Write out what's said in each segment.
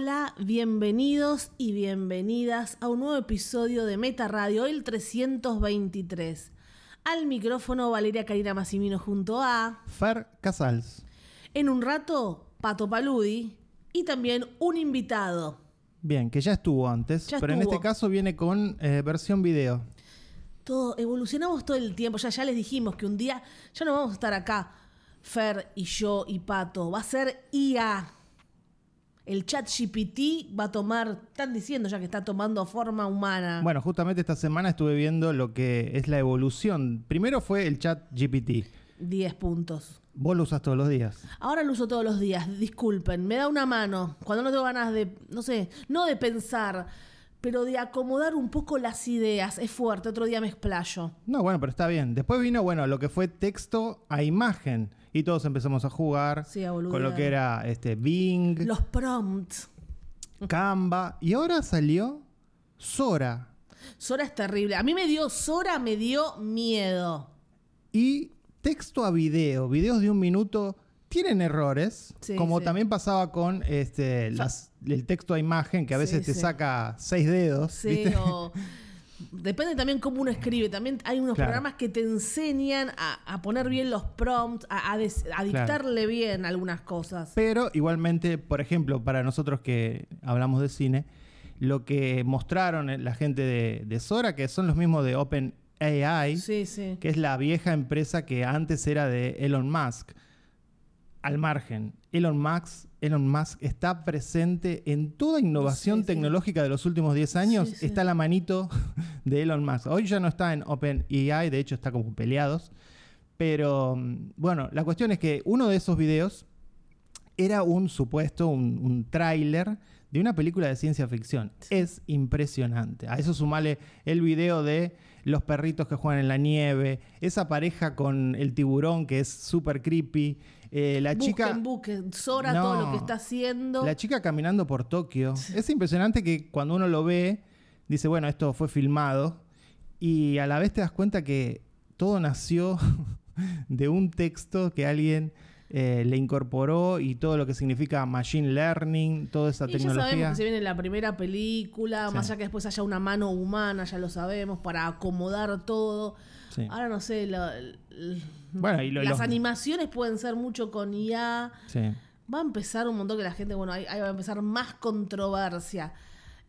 Hola, bienvenidos y bienvenidas a un nuevo episodio de Meta Radio, el 323. Al micrófono Valeria Karina Massimino junto a Fer Casals. En un rato, Pato Paludi y también un invitado. Bien, que ya estuvo antes, Ya pero en este caso viene con eh, versión video. Todo, evolucionamos todo el tiempo. Ya, ya les dijimos que un día ya no vamos a estar acá, Fer y yo y Pato. Va a ser IA. El chat GPT va a tomar, están diciendo ya que está tomando forma humana. Bueno, justamente esta semana estuve viendo lo que es la evolución. Primero fue el chat GPT. 10 puntos. Vos lo usas todos los días. Ahora lo uso todos los días, disculpen, me da una mano cuando no tengo ganas de, no sé, no de pensar, pero de acomodar un poco las ideas. Es fuerte, otro día me explayo. No, bueno, pero está bien. Después vino, bueno, lo que fue texto a imagen. Y todos empezamos a jugar Sí, a boludear. con lo que era este Bing, Los prompts. Canva. Y ahora salió Sora. Sora es terrible. A mí me dio, Sora me dio miedo. Y texto a video, videos de un minuto, tienen errores, Sí, como sí. también pasaba con este, las- el texto a imagen, que a veces te saca seis dedos. Sí, ¿viste? o- Depende también cómo uno escribe. También hay unos Claro. programas que te enseñan a, a poner bien los prompts, a, a des- a dictarle bien algunas cosas. Pero igualmente, por ejemplo, para nosotros que hablamos de cine, lo que mostraron eh, la gente de, de Sora, que son los mismos de OpenAI, Sí, sí. que es la vieja empresa que antes era de Elon Musk. Al margen, Elon Musk, Elon Musk está presente en toda innovación Sí, sí. tecnológica de los últimos 10 años. Sí. Está la manito de Elon Musk. Hoy ya no está en OpenAI, de hecho está como peleados. Pero mm, bueno, la cuestión es que uno de esos videos era un supuesto, un, un tráiler de una película de ciencia ficción. Es impresionante. A eso sumale el video de los perritos que juegan en la nieve, esa pareja con el tiburón que es súper creepy, eh, la busquen, chica... busquen. Sora No. todo lo que está haciendo. La chica caminando por Tokio. Es impresionante que cuando uno lo ve, dice, bueno, esto fue filmado. Y a la vez te das cuenta que todo nació de un texto que alguien eh, le incorporó y todo lo que significa machine learning, toda esa y ya sabemos tecnología. que se viene la primera película, Sí. más allá que después haya una mano humana, ya lo sabemos, para acomodar todo. Sí. Ahora no sé, la- Bueno, y lo- las los- animaciones pueden ser mucho con IA. Sí. Va a empezar un montón que la gente, bueno, ahí, ahí va a empezar más controversia.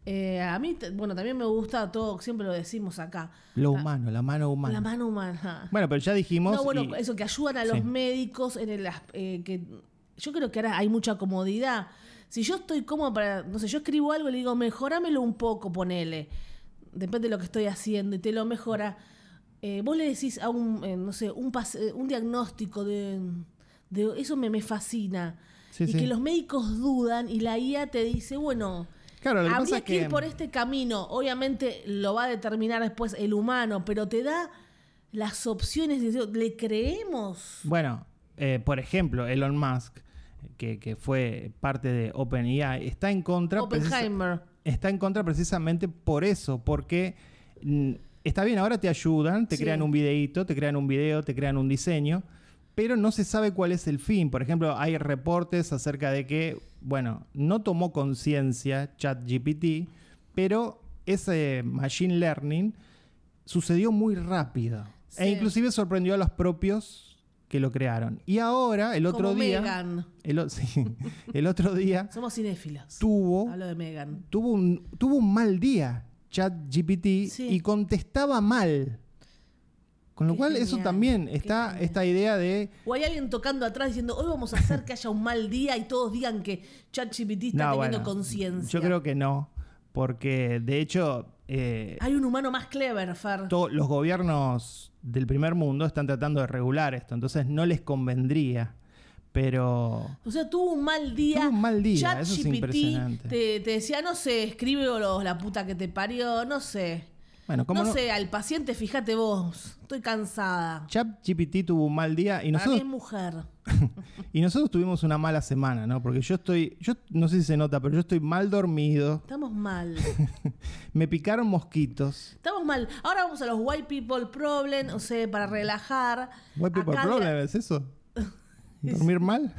Eh, a mí, bueno, también me gusta todo, siempre lo decimos acá. Lo La- humano, la mano humana. La mano humana. Bueno, pero ya dijimos. No, bueno, y- eso, que ayudan a Sí. los médicos en el... eh, que yo creo que ahora hay mucha comodidad. Si yo estoy cómodo para... No sé, yo escribo algo y le digo, mejorámelo un poco, ponele. Depende de lo que estoy haciendo y te lo mejora. Eh, vos le decís a un, eh, no sé, un, pas- eh, un diagnóstico de... de- eso me, me fascina. Sí, y sí. que los médicos dudan y la IA te dice, bueno... Claro, lo que Habría pasa que ir por este camino. Obviamente lo va a determinar después el humano, pero te da las opciones. de- ¿Le creemos? Bueno, eh, por ejemplo, Elon Musk, que, que fue parte de OpenAI, está en contra. Oppenheimer. está en contra precisamente por eso, porque mm, está bien, ahora te ayudan, te Sí. crean un videíto, te crean un video, te crean un diseño, pero no se sabe cuál es el fin. Por ejemplo, hay reportes acerca de que, bueno, no tomó conciencia ChatGPT, pero ese machine learning sucedió muy rápido. Sí. E inclusive sorprendió a los propios que lo crearon. Y ahora, el otro Como día... Megan. El, sí, el otro día Somos cinéfilos. tuvo Hablo de Megan. tuvo un, tuvo un mal día ChatGPT Sí. y contestaba mal. Con lo Qué cual eso también está esta idea de O hay alguien tocando atrás diciendo, hoy vamos a hacer que haya un mal día y todos digan que ChatGPT está No, teniendo bueno, conciencia. Yo creo que no, porque de hecho eh, Hay un humano más clever, Fer. los gobiernos del primer mundo están tratando de regular esto, entonces no les convendría. Pero O sea, tuvo un mal día. Tuvo un mal día, eso es impresionante. Te, te decía, no sé, escribe o la puta que te parió, no sé. Bueno, como No, no, sé, al paciente, fíjate vos. Estoy cansada. ChatGPT tuvo un mal día y Para nosotros es mujer. y nosotros tuvimos una mala semana, ¿no? Porque yo estoy, yo no sé si se nota, pero yo estoy mal dormido. Estamos mal. Me picaron mosquitos. Estamos mal. Ahora vamos a los white people problem, o sea, para relajar. White people Acá problem, ¿es eso? ¿Dormir mal?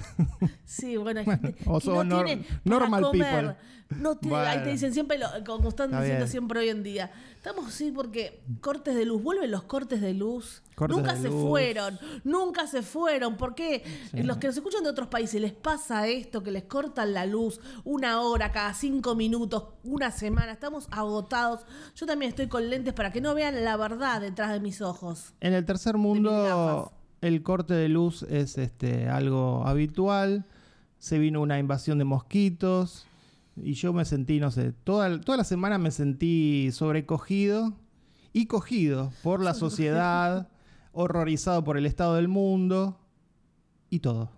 Sí, bueno, hay Bueno, gente o que son no nor- tiene para normal comer. people. No tiene, ahí Bueno. te dicen siempre, lo- como están Está diciendo bien. siempre hoy en día. Estamos así porque cortes de luz, vuelven los cortes de luz. Cortes nunca de se luz. fueron, nunca se fueron. ¿Por qué? Sí. Los que nos escuchan de otros países les pasa esto, que les cortan la luz una hora cada cinco minutos, una semana. Estamos agotados. Yo también estoy con lentes para que no vean la verdad detrás de mis ojos. En el tercer mundo. El corte de luz es este, algo habitual. Se vino una invasión de mosquitos. Y yo me sentí, no sé, toda, toda la semana me sentí sobrecogido y cogido por la sociedad, horrorizado por el estado del mundo y todo.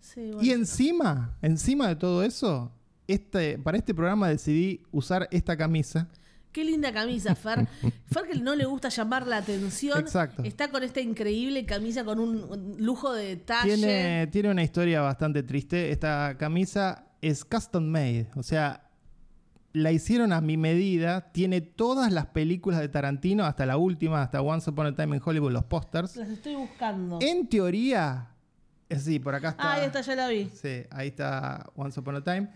Sí, bueno. Y encima, encima de todo eso, este, para este programa decidí usar esta camisa. Qué linda camisa, Fer. Fer que no le gusta llamar la atención. Exacto. Está con esta increíble camisa con un lujo de detalle. Tiene, tiene una historia bastante triste. Esta camisa es custom made, o sea, la hicieron a mi medida. Tiene todas las películas de Tarantino, hasta la última, hasta Once Upon a Time in Hollywood, los pósters. Las estoy buscando. En teoría, eh, sí, por acá está. Ah, ahí está, ya la vi. Sí, ahí está Once Upon a Time.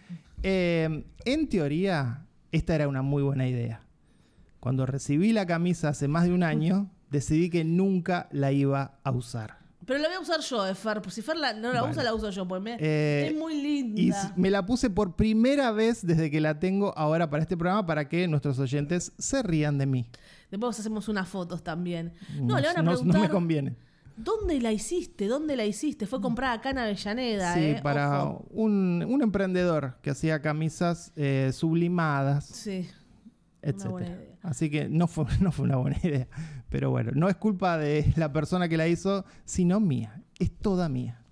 Eh, en teoría, esta era una muy buena idea. Cuando recibí la camisa hace más de un año, decidí que nunca la iba a usar. Pero la voy a usar yo, eh, Fer. Si Fer la- no la Bueno. usa, la uso yo. Pues me- Eh, es muy Y linda. s- me la puse por primera vez desde que la tengo ahora para este programa para que nuestros oyentes se rían de mí. Después hacemos unas fotos también. No, le van a no- preguntar. no me conviene. ¿Dónde la hiciste? ¿Dónde la hiciste? Fue comprada acá en Avellaneda, Sí, ¿eh? para un, un emprendedor que hacía camisas eh, sublimadas, Sí. Así que no fue, no fue una buena idea. Pero bueno, no es culpa de la persona que la hizo, sino mía. Es toda mía.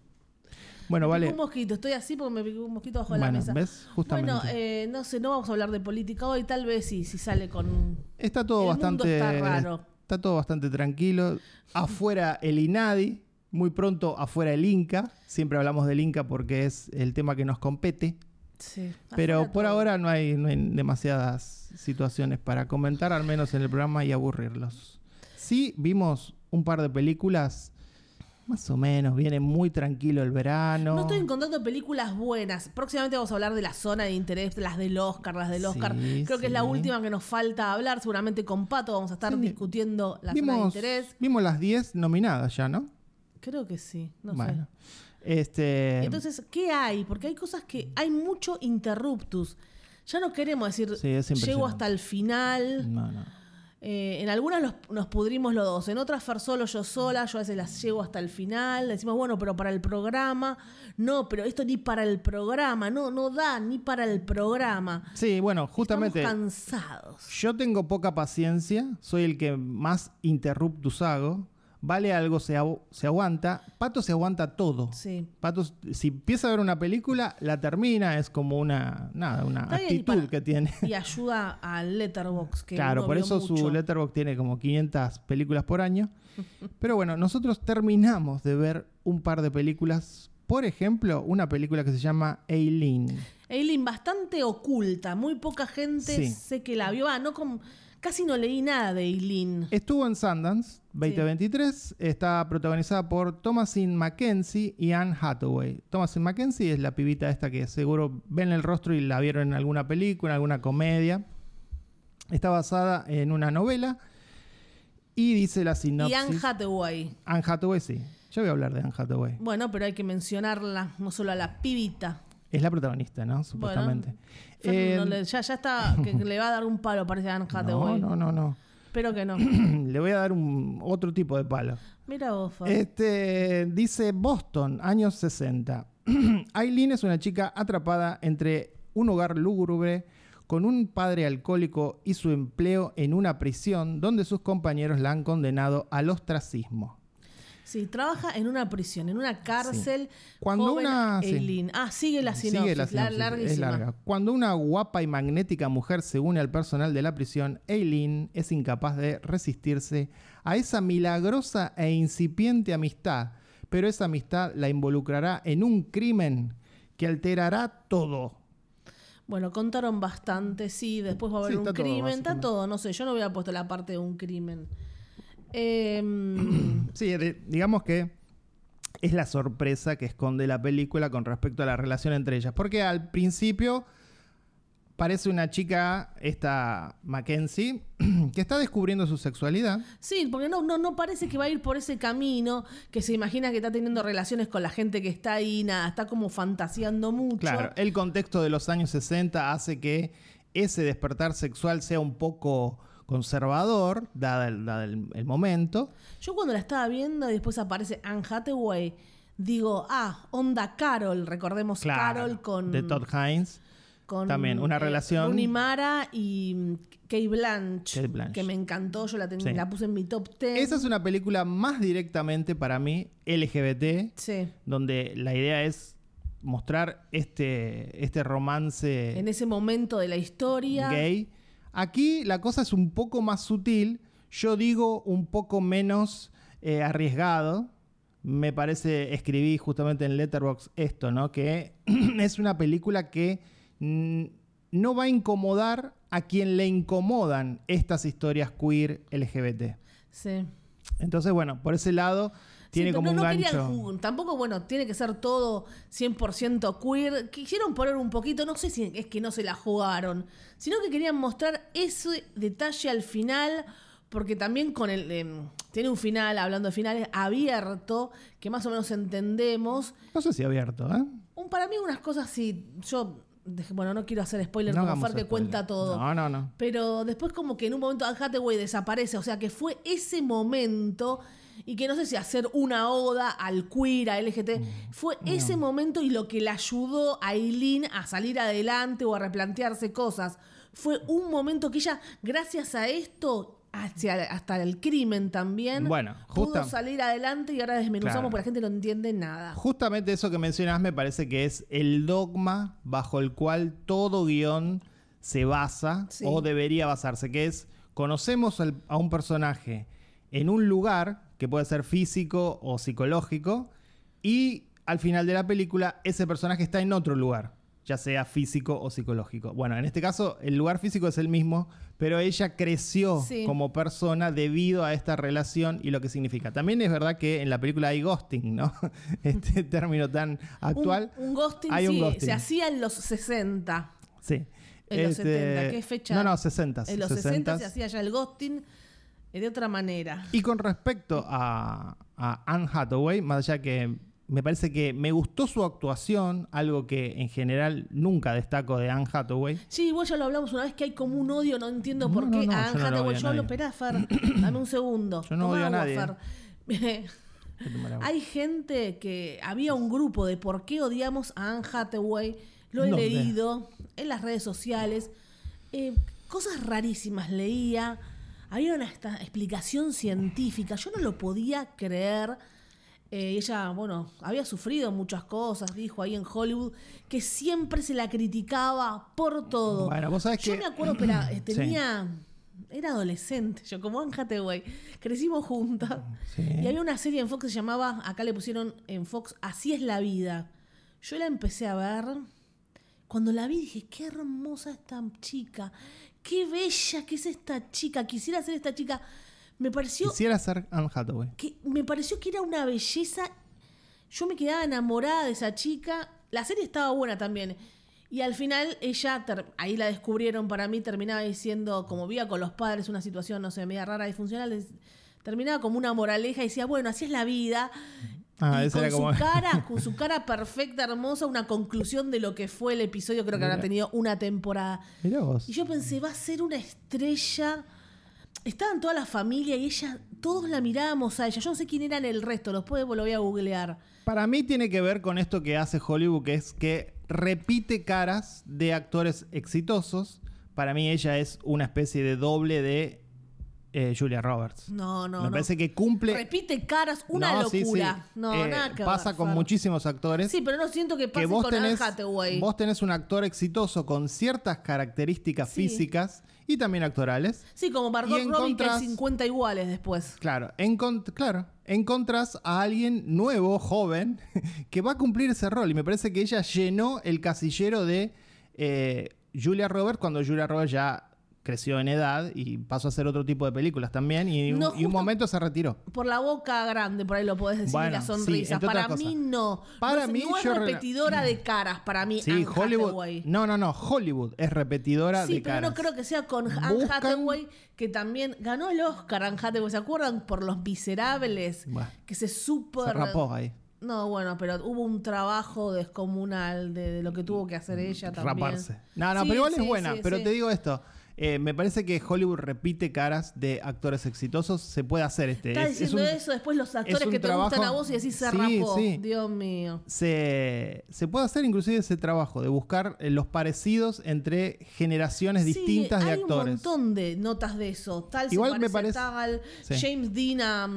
Bueno, Me vale. picó un mosquito. Estoy así porque me picó un mosquito bajo la Bueno, mesa. ¿ves? Justamente. Bueno, eh, no sé, no vamos a hablar de política hoy. Tal vez sí, si sale con... Está todo el mundo bastante. está raro. está todo bastante tranquilo. Afuera el INADI, muy pronto afuera el Inca. Siempre hablamos del Inca porque es el tema que nos compete. Sí. Pero por todo. ahora no hay, no hay demasiadas situaciones para comentar, al menos en el programa, y aburrirlos. Sí, vimos un par de películas, más o menos, viene muy tranquilo el verano. No estoy encontrando películas buenas. Próximamente vamos a hablar de la zona de interés, las del Oscar, las del Oscar. Sí, Creo que es la última que nos falta hablar. Seguramente con Pato vamos a estar Sí. discutiendo la zona de vimos, interés. vimos las 10 nominadas ya, ¿no? Creo que sí, no bueno. sé. Este, Entonces, ¿qué hay? Porque hay cosas que hay mucho interruptus. Ya no queremos decir, Sí, llego hasta el final. no, no. Eh, en algunas los- nos pudrimos los dos, en otras Fer solo, yo sola, yo a veces las llego hasta el final, decimos, bueno, pero para el programa, no, pero esto ni para el programa, no, no da ni para el programa. Sí, bueno, justamente Estamos cansados. yo tengo poca paciencia, soy el que más interruptus hago. Vale algo se, agu- se aguanta, Pato se aguanta todo. Sí. Pato, si empieza a ver una película, la termina, es como una, nada, una Está actitud para- que tiene. Y ayuda al Letterbox que Claro, por eso mucho. su Letterboxd tiene como 500 películas por año. Pero bueno, nosotros terminamos de ver un par de películas. Por ejemplo, una película que se llama Aileen. Eileen, bastante oculta, muy poca gente Sí. sé que la vio. Ah, no con- casi no leí nada de Eileen. Estuvo en Sundance 2023. Está protagonizada por Thomasin Mackenzie y Anne Hathaway. Thomasin Mackenzie es la pibita esta que seguro ven el rostro y la vieron en alguna película, en alguna comedia. Está basada en una novela y dice la sinopsis. Y Anne Hathaway. Anne Hathaway, sí. Yo voy a hablar de Anne Hathaway. Bueno, pero hay que mencionarla, no solo a la pibita. Es la protagonista, ¿no? Supuestamente. Eh, no le- ya, ya está, que le va a dar un palo, parece a Anne no, Hathaway. no, no, no. Espero que no. Le voy a dar un otro tipo de palo. Mira vos. Este dice Boston, años 60. Aileen es una chica atrapada entre un hogar lúgubre con un padre alcohólico y su empleo en una prisión donde sus compañeros la han condenado al ostracismo. Sí, trabaja en una prisión, en una cárcel. Cuando joven una- sí. Eileen. Ah, sigue la sinopsis, Sigue la la- sinopsis, es larga. Cuando una guapa y magnética mujer se une al personal de la prisión, Aileen es incapaz de resistirse a esa milagrosa e incipiente amistad, pero esa amistad la involucrará en un crimen que alterará todo. Bueno, contaron bastante, sí, después va a haber Sí, un todo, crimen, está todo, no sé, yo no hubiera puesto la parte de un crimen. Em, Sí, digamos que es la sorpresa que esconde la película con respecto a la relación entre ellas. Porque al principio parece una chica, esta Mackenzie, que está descubriendo su sexualidad. Sí, porque no, no, no parece que va a ir por ese camino, que se imagina que está teniendo relaciones con la gente que está ahí, nada, está como fantaseando mucho. Claro, el contexto de los años 60 hace que ese despertar sexual sea un poco conservador, dada el, dada el- el momento. Yo cuando la estaba viendo y después aparece Anne Hathaway, digo, ah, onda Carol, recordemos Claro, Carol con... de Todd Haynes. con, También, una relación- Rooney Mara y Kate Blanche, Kate Blanche. que me encantó, yo la, ten- Sí. la puse en mi top 10. Esa es una película más directamente para mí LGBT, Sí, donde la idea es mostrar este, este romance en ese momento de la historia. gay. Aquí la cosa es un poco más sutil, yo digo un poco menos eh, arriesgado. Me parece, escribí justamente en Letterboxd esto, ¿no? Que es una película que no va a incomodar a quien le incomodan estas historias queer LGBT. Sí. Entonces, bueno, por ese lado tiene como no, un no gancho. tampoco, bueno, tiene que ser todo 100% queer. Quisieron poner un poquito, no sé si es que no se la jugaron, sino que querían mostrar ese detalle al final, porque también con el. em, tiene un final, hablando de finales, abierto, que más o menos entendemos. No sé si abierto, ¿eh? Un, para mí, unas cosas sí. Yo. Bueno, no quiero hacer spoiler No como Fer que spoiler. cuenta todo. No, no, no. Pero después como que en un momento Anne Hathaway desaparece, o sea que fue ese momento y que no sé si hacer una oda al queer, a LGT, fue ese momento y lo que le ayudó a Eileen a salir adelante o a replantearse cosas. Fue un momento que ella, gracias a esto, hacia, hasta el crimen también, Bueno, pudo salir adelante y ahora desmenuzamos Claro. porque la gente no entiende nada. Justamente eso que mencionas me parece que es el dogma bajo el cual todo guion se basa Sí. o debería basarse, que es conocemos al- a un personaje en un lugar que puede ser físico o psicológico y al final de la película ese personaje está en otro lugar, ya sea físico o psicológico. Bueno, en este caso el lugar físico es el mismo, pero ella creció Sí. como persona debido a esta relación y lo que significa. También es verdad que en la película hay ghosting, ¿no? Este término tan actual. Un, un ghosting, hay un sí, ghosting. se hacía en los 60. Sí. En los Este, 70, ¿qué fecha? No, no, 60. En los 60 se hacía ya el ghosting de otra manera. Y con respecto a, a Anne Hathaway, más allá que me parece que me gustó su actuación, algo que en general nunca destaco de Anne Hathaway. Sí, igual ya lo hablamos una vez que hay como un odio, no entiendo por qué no, no, a Anne lo Hathaway. a Yo hablo, esperá, Fer, dame un segundo. Yo no Toma odio a nadie. Fer. Hay gente que había un grupo de por qué odiamos a Anne Hathaway. Lo he leído en las redes sociales. Eh, cosas rarísimas leía. Había una esta- explicación científica. Yo no lo podía creer. Eh, ella, bueno, había sufrido muchas cosas, dijo ahí en Hollywood, que siempre se la criticaba por todo. Bueno, vos sabés yo que- me acuerdo, espera, eh, Sí. tenía. Era adolescente, yo como Anne Hathaway. Crecimos juntas. Sí. Y había una serie en Fox que se llamaba, acá le pusieron en Fox, Así es la vida. Yo la empecé a ver. Cuando la vi dije, qué hermosa esta chica. Qué bella que es esta chica. Quisiera ser esta chica. Me pareció Quisiera ser Anne Hathaway. que me pareció que era una belleza. Yo me quedaba enamorada de esa chica. La serie estaba buena también. Y al final ella, ahí la descubrieron para mí, terminaba diciendo, como vía con los padres, una situación, no sé, media rara, disfuncional, des- terminaba como una moraleja y decía, bueno, así es la vida. Ah, y con era como. su cara, con su cara perfecta, hermosa, una conclusión de lo que fue el episodio, creo que habrá Mira. tenido una temporada. Mirá vos. Y yo pensé, va a ser una estrella. Estaban toda la familia y ella, todos la mirábamos a ella. Yo no sé quién eran el resto, después lo voy a googlear. Para mí tiene que ver con esto que hace Hollywood, que es que repite caras de actores exitosos. Para mí ella es una especie de doble de eh, Julia Roberts. No, no, Me no. parece que cumple... Repite caras, una No, sí, locura. sí. No, Eh, nada que Pasa ver, con Fer. muchísimos actores. Sí, pero no siento que pase que vos con Anne tenés, Hathaway. vos tenés un actor exitoso con ciertas características Sí. físicas y también actorales. Sí, como Margot y Robbie, que hay encontrás- 50 iguales después. Claro, encont- claro, encontrás a alguien nuevo, joven, que va a cumplir ese rol. Y me parece que ella llenó el casillero de eh, Julia Roberts cuando Julia Roberts ya creció en edad y pasó a hacer otro tipo de películas también y, No, y un momento se retiró. Por la boca grande, por ahí lo podés decir, Bueno, y la sí, sonrisa. para mí no. Para no mí, no es yo re- repetidora de caras, para mí. Sí, Anne Hollywood. Hathaway. No, no, no, Hollywood es repetidora Sí, de pero caras. no creo que sea con Anne Buscan- Hathaway, que también ganó el Oscar Anne Hathaway. ¿Se acuerdan? Por Los Miserables. Bueno. que se super... Se rapó ahí. No, bueno, pero hubo un trabajo descomunal de, de lo que tuvo que hacer ella también. Raparse. No, no, Sí, pero igual sí, es buena. sí, pero sí. te digo esto. Eh, me parece que Hollywood repite caras de actores exitosos. Se puede hacer este. Estás es- es diciendo un- eso, después los actores que te gustan a vos y decís se Sí, rapó. sí. Dios mío. se, se puede hacer inclusive ese trabajo de buscar eh, los parecidos entre generaciones Sí, distintas de hay actores. un montón de notas de eso. Tal Igual se me parece a parece- tal. James Dean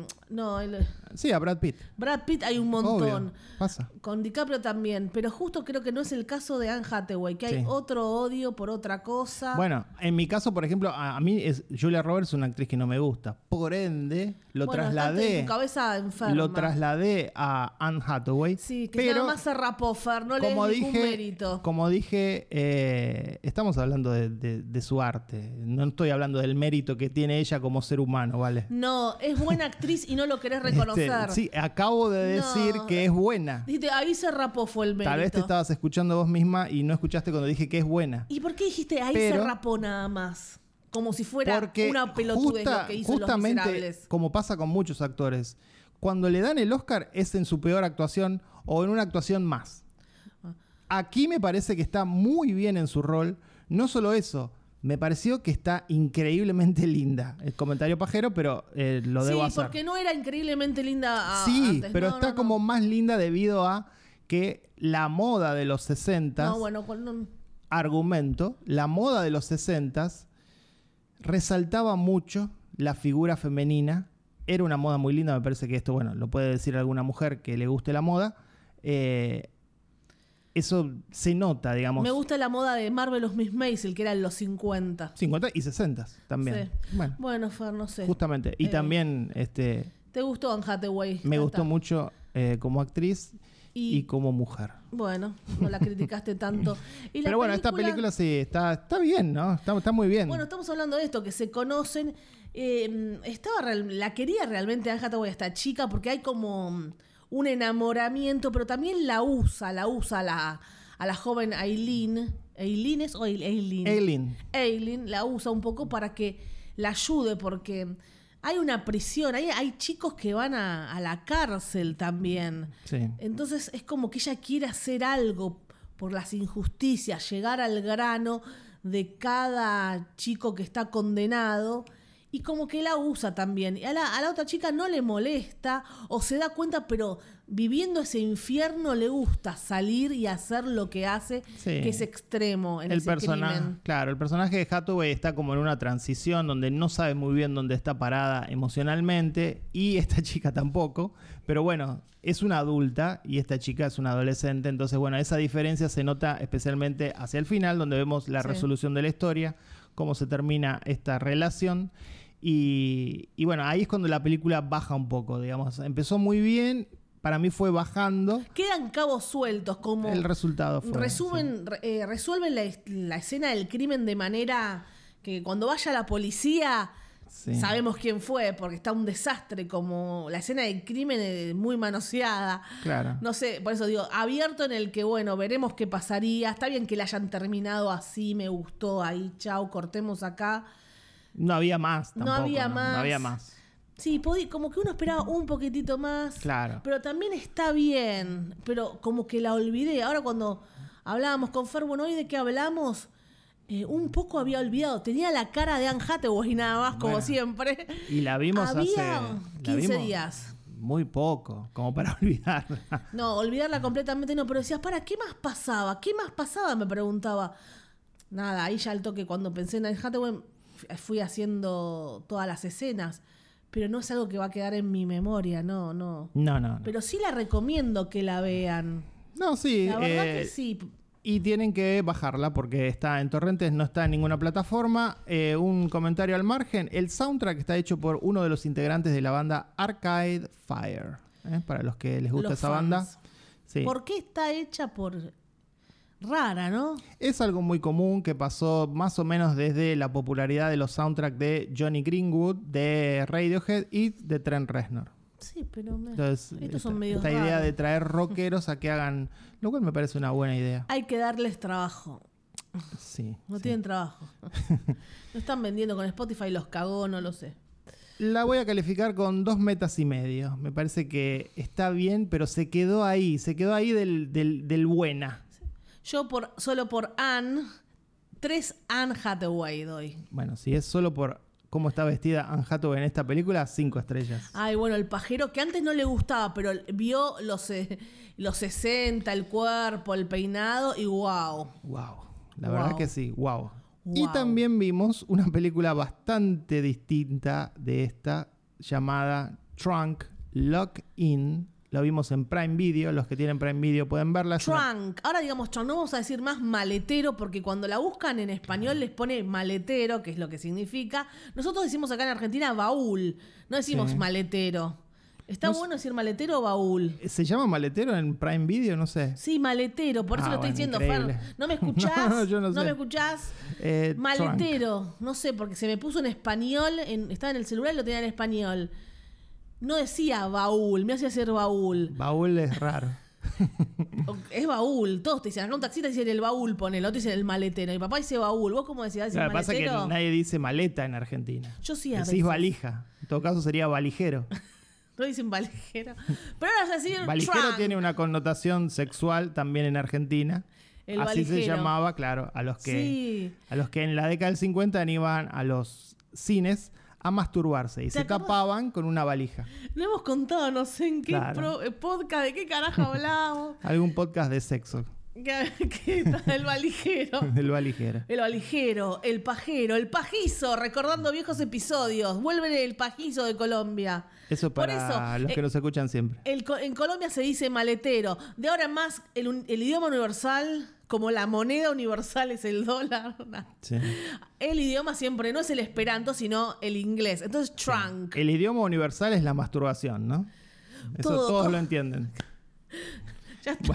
mm, no, el- Sí, a Brad Pitt. Brad Pitt hay un montón. Obvio, pasa. Con DiCaprio también, pero justo creo que no es el caso de Anne Hathaway, que hay Sí. otro odio por otra cosa. Bueno, en mi caso, por ejemplo, a, a mí es Julia Roberts una actriz que no me gusta. Por ende, lo Bueno, está en trasladé. tu cabeza enferma. Lo trasladé a Anne Hathaway. Sí, que pero nada más se rapó, Fer, no le como ningún dije, mérito. como dije, eh, estamos hablando de, de- de su arte. No estoy hablando del mérito que tiene ella como ser humano, ¿vale? No, es buena actriz y no lo querés reconocer. Sí, acabo de decir No. que es buena. Dijiste, ahí se rapó fue el mérito. Tal vez te estabas escuchando vos misma y no escuchaste cuando dije que es buena. ¿Y por qué dijiste ahí Pero- se rapó nada más? Como si fuera Porque una pelotudez justa- lo que hizo Los justamente, Miserables. como pasa con muchos actores, cuando le dan el Oscar es en su peor actuación o en una actuación más. Ah. Aquí me parece que está muy bien en su rol. No solo eso, me pareció que está increíblemente linda. El comentario pajero, pero eh, lo debo sí, hacer. porque no era increíblemente linda a- sí, antes. pero No, está no, no. como más linda debido a que la moda de los 60 No, bueno, con- no- argumento, la moda de los 60 resaltaba mucho la figura femenina. Era una moda muy linda, me parece que esto, bueno, lo puede decir alguna mujer que le guste la moda. Eh, eso se nota, digamos, me gusta la moda de Marvelous Miss Maisel, que era en los 50. 50 y 60 también. Sí. Bueno, Bueno, Fer, no sé. justamente. Y Eh, también este, ¿Te gustó Anne Hathaway? me gustó está. mucho eh, como actriz Y- y, como mujer. Bueno, no la criticaste tanto. Y la Pero bueno, esta película sí, está, está bien, ¿no? Está, está muy bien. Bueno, estamos hablando de esto, que se conocen. eh, estaba real- la quería realmente Anne Hathaway esta chica porque hay como un enamoramiento, pero también la usa, la usa a la, a la joven Aileen. ¿Aileen es o Ail- Aileen? Aileen. Aileen la usa un poco para que la ayude porque hay una prisión, hay, hay chicos que van a, a la cárcel también. Sí. Entonces es como que ella quiere hacer algo por las injusticias, llegar al grano de cada chico que está condenado y como que la usa también. Y a la, a la otra chica no le molesta o se da cuenta, pero viviendo ese infierno le gusta salir y hacer lo que hace, Sí. que es extremo en el ese personaje, crimen. claro, el personaje de Hathaway está como en una transición donde no sabe muy bien dónde está parada emocionalmente y esta chica tampoco, pero bueno, es una adulta y esta chica es una adolescente, entonces bueno, esa diferencia se nota especialmente hacia el final donde vemos la Sí. resolución de la historia, cómo se termina esta relación y, y bueno, ahí es cuando la película baja un poco, digamos, empezó muy bien, para mí fue bajando, Quedan cabos sueltos, como el resultado fue... resumen, re- eh, resuelven la, es- la escena del crimen de manera que cuando vaya la policía Sí. sabemos quién fue, porque está un desastre, como la escena del crimen eh, muy manoseada. Claro. No sé, por eso digo, abierto en el que, bueno, veremos qué pasaría. Está bien que la hayan terminado así, me gustó, ahí, chau, cortemos acá. No había más No tampoco. había No más. había más. Sí, como que uno esperaba un poquitito más. Claro. Pero también está bien. Pero como que la olvidé. Ahora cuando hablábamos con Fer, bueno, hoy de qué hablamos, Eh, un poco había olvidado. Tenía la cara de Anne Hathaway nada más, como Bueno. siempre. Y la vimos Había hace... la 15 vimos días. Muy poco, como para olvidarla. No, olvidarla completamente no, pero decías, ¿para qué más pasaba? ¿Qué más pasaba? Me preguntaba. Nada, ahí ya al toque, cuando pensé en Anne Hathaway, fui haciendo todas las escenas. Pero no es algo que va a quedar en mi memoria, no, no. No, no, no. Pero sí la recomiendo que la vean. No, sí. La verdad eh, que sí. Y tienen que bajarla porque está en torrentes, no está en ninguna plataforma. Eh, un comentario al margen. El soundtrack está hecho por uno de los integrantes de la banda Arcade Fire. ¿eh? Para los que les gusta Los esa fans. banda. Sí. ¿Por qué está hecha por rara, ¿no? Es algo muy común que pasó más o menos desde la popularidad de los soundtracks de Johnny Greenwood, de Radiohead y de Trent Reznor. Sí, pero me- Entonces, estos esta, son medio esta idea de traer rockeros a que hagan, lo cual me parece una buena idea. Hay que darles trabajo. Sí. No sí. tienen trabajo. no están vendiendo con Spotify, los cagó, no lo sé. La voy a calificar con dos metas y medio. Me parece que está bien, pero se quedó ahí, se quedó ahí del, del, del buena. Yo por solo por Anne, tres Anne Hathaway doy. Bueno, si es solo por cómo está vestida Anne Hathaway en esta película, cinco estrellas. Ay, bueno, el pajero que antes no le gustaba, pero vio los, eh, los 60, el cuerpo, el peinado y wow. Wow. La Wow. verdad que sí, wow. Y Wow. también vimos una película bastante distinta de esta llamada Trunk Lock In. Lo vimos en Prime Video. Los que tienen Prime Video pueden verla. Es una- Trunk. Ahora digamos trunk, no vamos a decir más maletero porque cuando la buscan en español les pone maletero, que es lo que significa. Nosotros decimos acá en Argentina baúl, no decimos Sí. maletero. ¿Está No sé- bueno decir maletero o baúl? ¿Se llama maletero en Prime Video? No sé. Sí, maletero, por eso Ah, lo estoy bueno, diciendo, increíble. Fer. ¿No me escuchás? No, yo no sé. me escuchás? Eh. Maletero, no sé, porque se me puso en español, en- estaba en el celular y lo tenía en español. No decía baúl, me hacía hacer baúl. Baúl es raro. Es baúl, todos te dicen, acá un taxista dice el baúl, pone, el otro dice el maletero. Mi papá dice baúl, ¿vos cómo decías? Lo que pasa es que maletero? nadie dice maleta en Argentina. Yo sí a Decís veces. valija. En todo caso sería valijero. No dicen valijero. Pero ahora a decir Valijero trunk. tiene una connotación sexual también en Argentina. El Así se llamaba, claro, a los que Sí. a los que en la década del 50 iban a los cines a masturbarse y ¿Te se acordás? tapaban con una valija. No hemos contado, no sé en qué Claro. pro- eh, podcast, de qué carajo hablamos. Algún podcast de sexo está el valijero. del valijero. El valijero, el pajero, el pajizo, recordando viejos episodios. Vuelve el pajizo de Colombia. Eso Por para eso, los que eh, nos escuchan siempre. El en Colombia se dice maletero. De ahora en más, el, el idioma universal, como la moneda universal es el dólar. nah. Sí. El idioma siempre no es el esperanto, sino el inglés. Entonces, trunk. El idioma universal es la masturbación, ¿no? Eso Todo, todos todo. lo entienden. Ya está.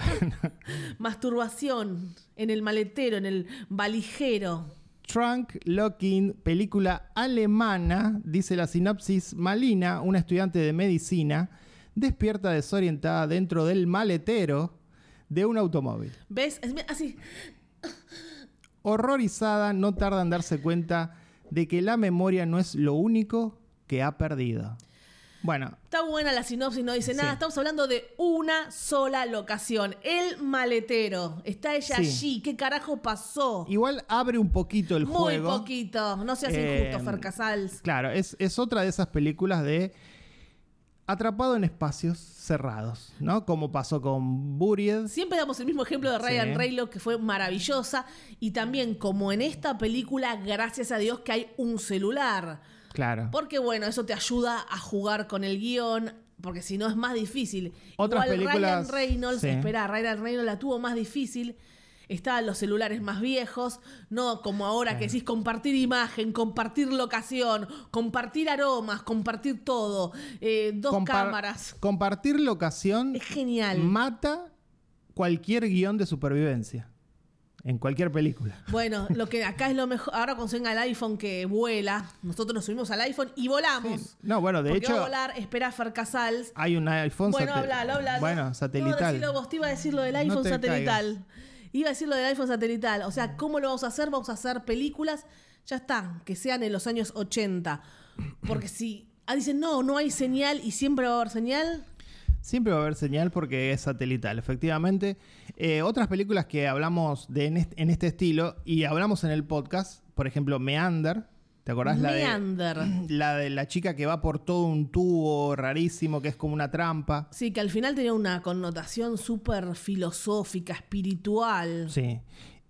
Masturbación en el maletero, en el valijero. Trunk Locking, película alemana, dice la sinopsis, Malina, una estudiante de medicina, despierta desorientada dentro del maletero de un automóvil. ¿Ves? Es así. Horrorizada, no tarda en darse cuenta de que la memoria no es lo único que ha perdido. Bueno, Está buena la sinopsis, no dice nada. Sí. Estamos hablando de una sola locación. El maletero. Está ella Sí. allí. ¿Qué carajo pasó? igual abre un poquito el Muy juego. poquito. No seas Eh, injusto, Fer Casals. Claro, es, es otra de esas películas de atrapado en espacios cerrados, ¿no? Como pasó con Buried. Siempre damos el mismo ejemplo de Ryan Sí. Raylo, que fue maravillosa. Y también, como en esta película, gracias a Dios que hay un celular. Claro. Porque, bueno, eso te ayuda a jugar con el guion. Porque si no es más difícil. Otras Igual películas- Ryan Reynolds, sí. espera, Ryan Reynolds la tuvo más difícil. Estaban los celulares más viejos, no como ahora que decís compartir imagen, compartir locación, compartir aromas, compartir todo, eh, dos Compar- cámaras. Compartir locación Es genial. mata cualquier guion de supervivencia. En cualquier película. Bueno, lo que acá es lo mejor. Ahora venga el iPhone que vuela, nosotros nos subimos al iPhone y volamos. Sí. No, bueno, de porque va hecho, a volar, espera Fer Casals. hay un iPhone Bueno, hablalo, hablalo. Bueno, No, satelital. decilo vos, te iba a decir lo del iPhone te satelital. Iba a decir lo del iPhone satelital. O sea, ¿cómo lo vamos a hacer? Vamos a hacer películas, ya está, que sean en los años 80. Porque si ah, dicen, no, no hay señal y siempre va a haber señal. Siempre va a haber señal porque es satelital, efectivamente. Eh, otras películas que hablamos de en, este, en este estilo y hablamos en el podcast, por ejemplo, Meander. ¿Te acordás la de, la de la chica que va por todo un tubo rarísimo que es como una trampa? Sí, que al final tenía una connotación súper filosófica, espiritual. Sí.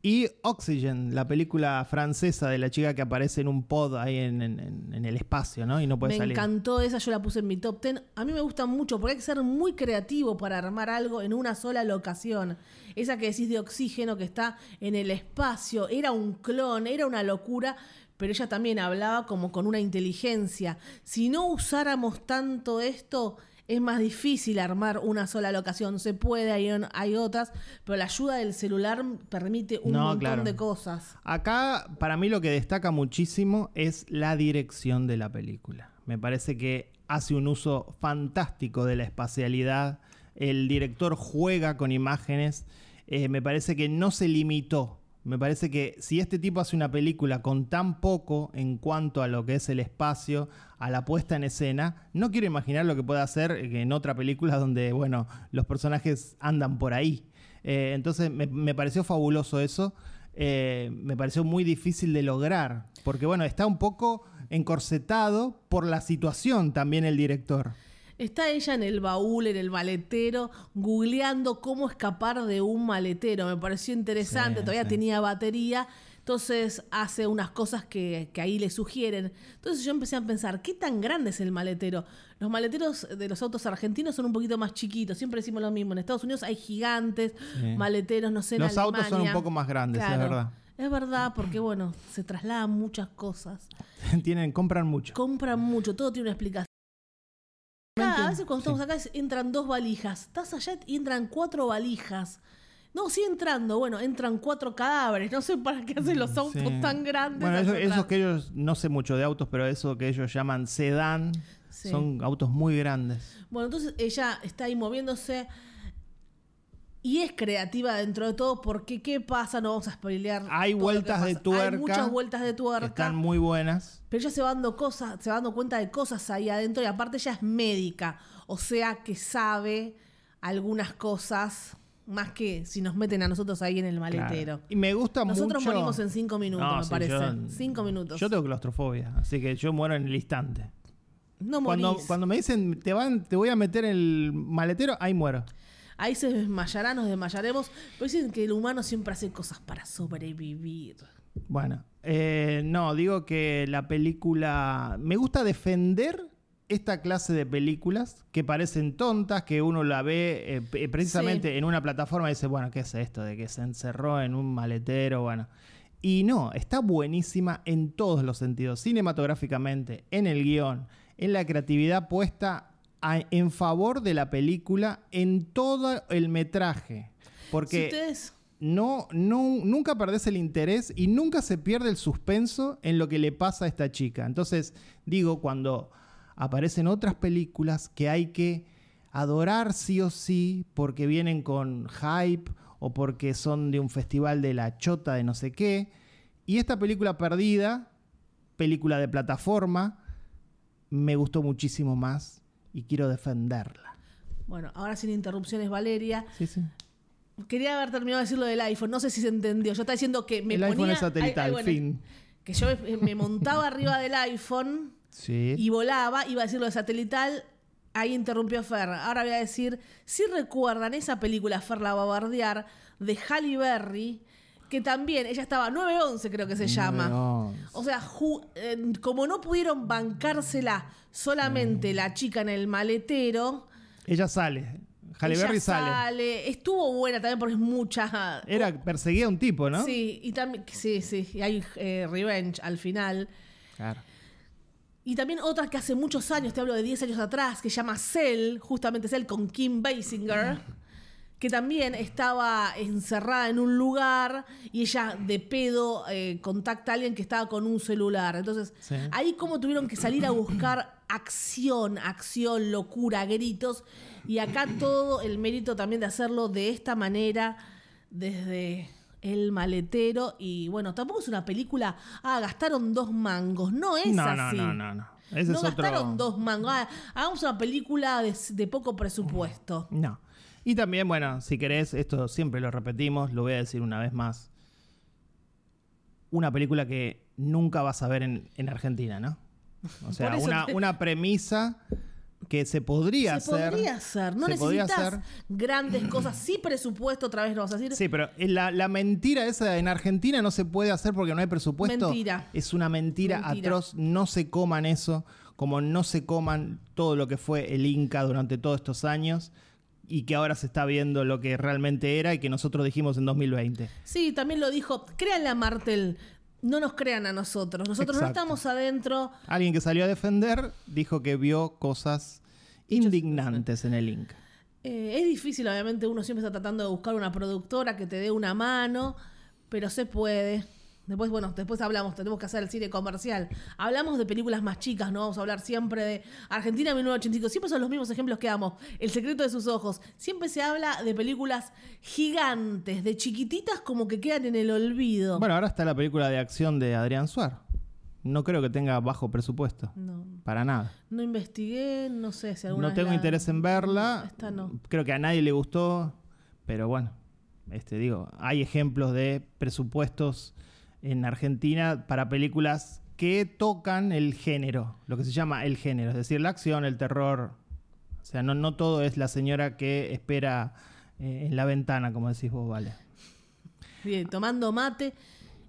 Y Oxygen, la película francesa de la chica que aparece en un pod ahí en, en- el espacio, ¿no? Y no puede me salir. encantó esa, yo la puse en mi top 10. A mí me gusta mucho porque hay que ser muy creativo para armar algo en una sola locación. Esa que decís de oxígeno que está en el espacio, era un clon, era una locura, pero ella también hablaba como con una inteligencia. Si no usáramos tanto esto, es más difícil armar una sola locación. Se puede, hay, hay otras, pero la ayuda del celular permite un No, montón claro. de cosas. Acá, para mí, lo que destaca muchísimo es la dirección de la película. Me parece que hace un uso fantástico de la espacialidad. El director juega con imágenes. Eh, me parece que no se limitó. Me parece que si este tipo hace una película con tan poco en cuanto a lo que es el espacio, a la puesta en escena, no quiero imaginar lo que puede hacer en otra película donde, bueno, los personajes andan por ahí. Eh, entonces me, me pareció fabuloso eso. Eh, me pareció muy difícil de lograr. Porque bueno, está un poco encorsetado por la situación también el director. Está ella en el baúl, en el maletero, googleando cómo escapar de un maletero. Me pareció interesante, Sí, todavía sí. tenía batería. Entonces hace unas cosas que, que ahí le sugieren. Entonces yo empecé a pensar, ¿qué tan grande es el maletero? Los maleteros de los autos argentinos son un poquito más chiquitos. Siempre decimos lo mismo. En Estados Unidos hay gigantes, Sí. maleteros, no sé, en Los autos son un poco más grandes, es verdad. Es verdad, porque bueno, se trasladan muchas cosas. Tienen, compran mucho. Compran mucho, todo tiene una explicación. A veces cuando Sí. estamos acá es- entran dos valijas. Estás allá y entran cuatro valijas. No, sí entrando. Bueno, entran cuatro cadáveres. No sé para qué hacen los autos Sí. tan grandes. Bueno, eso, esos que ellos, no sé mucho de autos, pero eso que ellos llaman sedán, Sí. son autos muy grandes. Bueno, entonces ella está ahí moviéndose. Y es creativa dentro de todo porque ¿qué pasa? No vamos a spoilear. Hay todo lo que vueltas de tuerca. Hay muchas vueltas de tuerca. Están muy buenas. Pero ella se va dando cosas, se va dando cuenta de cosas ahí adentro y aparte ella es médica, o sea que sabe algunas cosas más que si nos meten a nosotros ahí en el maletero. Claro. Y me gusta Nosotros mucho. morimos en cinco minutos, No, me sí, parece. yo- cinco minutos. Yo tengo claustrofobia, así que yo muero en el instante. no Cuando, morís. cuando me dicen te van, te voy a meter en el maletero, ahí muero. Ahí se desmayará, nos desmayaremos. Pero dicen que el humano siempre hace cosas para sobrevivir. Bueno, eh, no, digo que la película. Me gusta defender esta clase de películas que parecen tontas, que uno la ve eh, pe- precisamente en una plataforma y dice, bueno, ¿qué es esto? De que se encerró en un maletero, bueno. Y no, está buenísima en todos los sentidos, cinematográficamente, en el guion, en la creatividad puesta a- en favor de la película, en todo el metraje. Porque Si no, no, nunca perdés el interés y nunca se pierde el suspenso en lo que le pasa a esta chica. Entonces, digo, cuando aparecen otras películas que hay que adorar sí o sí porque vienen con hype o porque son de un festival de la chota de no sé qué, y esta película perdida, película de plataforma, me gustó muchísimo más y quiero defenderla. Bueno, ahora sin interrupciones, Valeria. Sí, sí. Quería haber terminado de decir lo del iPhone. No sé si se entendió. Yo estaba diciendo que me el ponía. iPhone es satelital, Ay, ay, bueno, fin. Que yo me, me montaba arriba del iPhone Sí. y volaba. Iba a decir lo de satelital. Ahí interrumpió Fer. Ahora voy a decir. Si recuerdan esa película, Fer la va a bardear, de Halle Berry, que también ella estaba 911, creo que se llama. 911. O sea, eh, como no pudieron bancársela solamente la chica en el maletero. Ella sale. Halle Berry sale. Estuvo buena también porque es mucha. Era, perseguía a un tipo, ¿no? Sí, y también. Sí, sí. Y hay eh, revenge al final. Claro. Y también otra que hace muchos años, te hablo de 10 años atrás, que se llama Cell, justamente Cell con Kim Basinger, que también estaba encerrada en un lugar y ella de pedo eh, contacta a alguien que estaba con un celular. Entonces, Sí. ahí como tuvieron que salir a buscar acción, acción, locura, gritos. Y acá todo el mérito también de hacerlo de esta manera, desde el maletero. Y bueno, tampoco es una película, ah, gastaron dos mangos. No es No, no, así. no, no, no. Ese no es otro. gastaron dos mangos. Ah, hagamos una película de, de poco presupuesto. No. Y también, bueno, si querés, esto siempre lo repetimos, lo voy a decir una vez más. Una película que nunca vas a ver en, en Argentina, ¿no? O sea, una, te- una premisa que se podría Se hacer. podría hacer. No se podría necesitas hacer. grandes cosas. Sí, presupuesto, otra vez lo vas a decir. Sí, pero la, la mentira esa en Argentina no se puede hacer porque no hay presupuesto. Mentira. Es una mentira, Mentira. atroz. No se coman eso, como no se coman todo lo que fue el Inca durante todos estos años y que ahora se está viendo lo que realmente era y que nosotros dijimos en 2020. Sí, también lo dijo. Créanle a Martel. No nos crean a nosotros. Nosotros no estamos adentro. Alguien que salió a defender dijo que vio cosas indignantes en el link. Eh, es difícil, obviamente, uno siempre está tratando de buscar una productora que te dé una mano, pero se puede. Después, bueno, después hablamos, tenemos que hacer el cine comercial. Hablamos de películas más chicas, no vamos a hablar siempre de Argentina 1985. Siempre son los mismos ejemplos que damos. El secreto de sus ojos. Siempre se habla de películas gigantes, de chiquititas como que quedan en el olvido. Bueno, ahora está la película de acción de Adrián Suar. No creo que tenga bajo presupuesto. No, Para nada. no investigué, no sé si alguna No tengo la- interés en verla. Esta no. Creo que a nadie le gustó, pero bueno, este digo, hay ejemplos de presupuestos en Argentina para películas que tocan el género, lo que se llama el género, es decir, la acción, el terror. O sea, no, no todo es la señora que espera eh, en la ventana, como decís vos, vale. Bien, tomando mate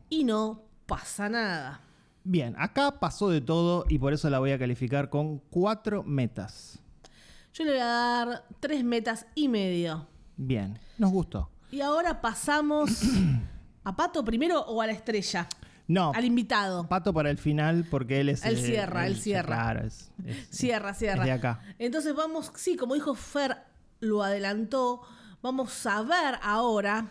y no pasa nada. Bien, acá pasó de todo y por eso la voy a calificar con cuatro metas. Yo le voy a dar tres metas y medio. Bien, nos gustó. Y ahora pasamos a Pato primero o a la estrella, No, al invitado. Pato para el final porque él es... Él eh, cierra, él él- cierra. Claro, es, es- Cierra, cierra. es de acá. Entonces vamos, sí, como dijo Fer, lo adelantó, vamos a ver ahora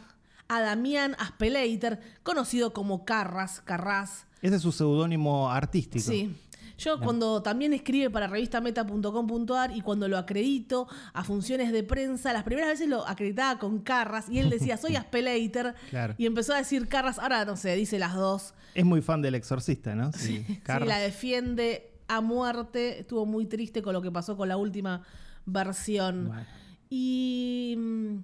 a Damián Aspelater, conocido como Carras, Carras. Ese es su seudónimo artístico. Sí. Yo cuando también escribe para revistameta.com.ar y cuando lo acredito a funciones de prensa, las primeras veces lo acreditaba con Carras y él decía, soy Aspelater. Claro. Y empezó a decir Carras, ahora no sé, dice las dos. Es muy fan del exorcista, ¿no? Sí. Sí, Carras. la defiende a muerte. Estuvo muy triste con lo que pasó con la última versión. Bueno. Y,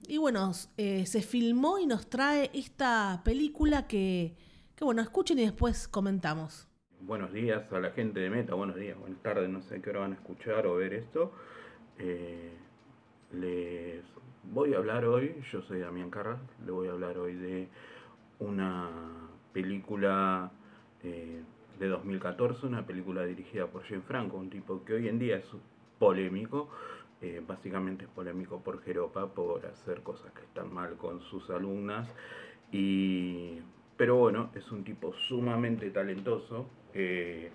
y bueno, eh, se filmó y nos trae esta película que, que, bueno, escuchen y después comentamos. Buenos días a la gente de Meta, buenos días, buenas tardes, no sé qué hora van a escuchar o ver esto. Eh, les voy a hablar hoy, yo soy Damián Carras, le voy a hablar hoy de una película eh, de 2014, una película dirigida por Jane Franco, un tipo que hoy en día es polémico, eh, básicamente es polémico por Jeropa, por hacer cosas que están mal con sus alumnas, y, pero bueno, es un tipo sumamente talentoso, eh,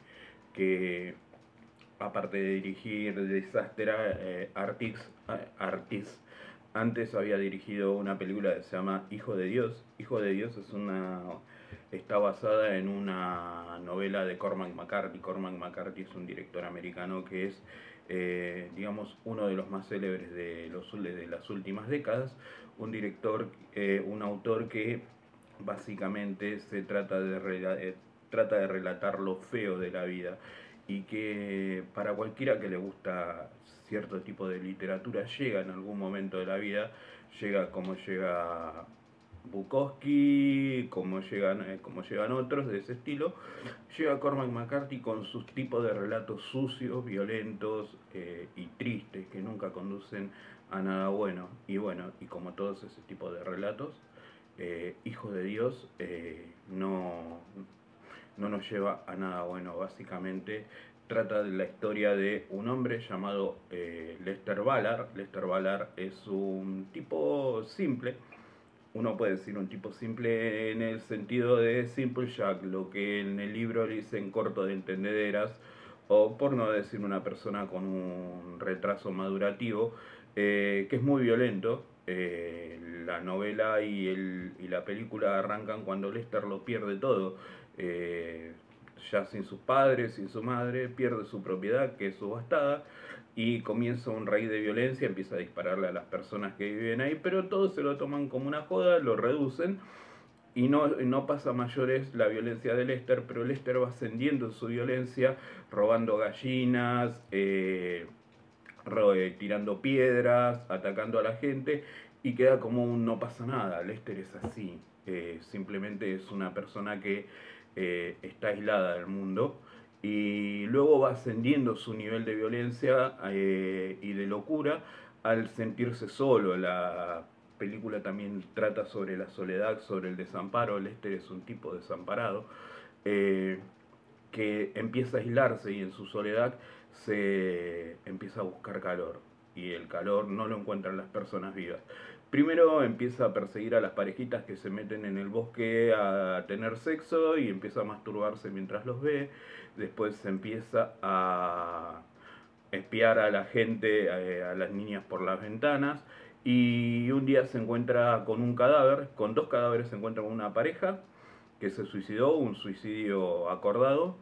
que aparte de dirigir Disaster eh, eh, antes había dirigido una película que se llama Hijo de Dios. Hijo de Dios es una está basada en una novela de Cormac McCarthy. Cormac McCarthy es un director americano que es, eh, digamos, uno de los más célebres de, los, de las últimas décadas. Un director, un autor que básicamente se trata de, eh, trata de relatar lo feo de la vida y que para cualquiera que le gusta cierto tipo de literatura llega en algún momento de la vida, llega como llega Bukowski, como llegan, eh, como llegan otros de ese estilo, llega Cormac McCarthy con sus tipos de relatos sucios, violentos eh, y tristes que nunca conducen a nada bueno. Y bueno, y como todos ese tipo de relatos, eh, Hijo de Dios eh, no, no nos lleva a nada bueno. Básicamente trata de la historia de un hombre llamado eh, Lester Ballard. Lester Ballard es un tipo simple. Uno puede decir un tipo simple en el sentido de Simple Jack, lo que en el libro le dicen corto de entendederas, o por no decir una persona con un retraso madurativo, eh, que es muy violento. Eh, la novela y, el, y la película arrancan cuando Lester lo pierde todo. Eh, ya sin sus padres, sin su madre, pierde su propiedad, que es subastada, y comienza un rey de violencia, empieza a dispararle a las personas que viven ahí, pero todos se lo toman como una joda, lo reducen, y no, no pasa mayores la violencia de Lester, pero Lester va ascendiendo en su violencia, robando gallinas, eh, tirando piedras, atacando a la gente, y queda como un no pasa nada, Lester es así, eh, simplemente es una persona que eh, está aislada del mundo y luego va ascendiendo su nivel de violencia eh, y de locura al sentirse solo. La película también trata sobre la soledad, sobre el desamparo. Lester es un tipo desamparado eh, que empieza a aislarse y en su soledad se empieza a buscar calor y el calor no lo encuentran las personas vivas. Primero empieza a perseguir a las parejitas que se meten en el bosque a tener sexo y empieza a masturbarse mientras los ve. Después se empieza a, espiar a la gente, eh, a las niñas por las ventanas. Y un día se encuentra con un cadáver, con dos cadáveres se encuentra con una pareja que se suicidó, un suicidio acordado,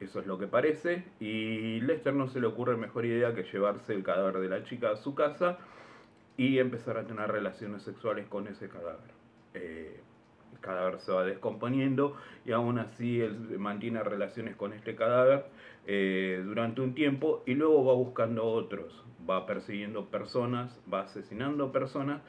eso es lo que parece, y Lester no se le ocurre mejor idea que llevarse el cadáver de la chica a su casa y empezar a tener relaciones sexuales con ese cadáver. Eh, el cadáver se va descomponiendo y aún así él mantiene relaciones con este cadáver eh, durante un tiempo y luego va buscando otros, va persiguiendo personas, va asesinando personas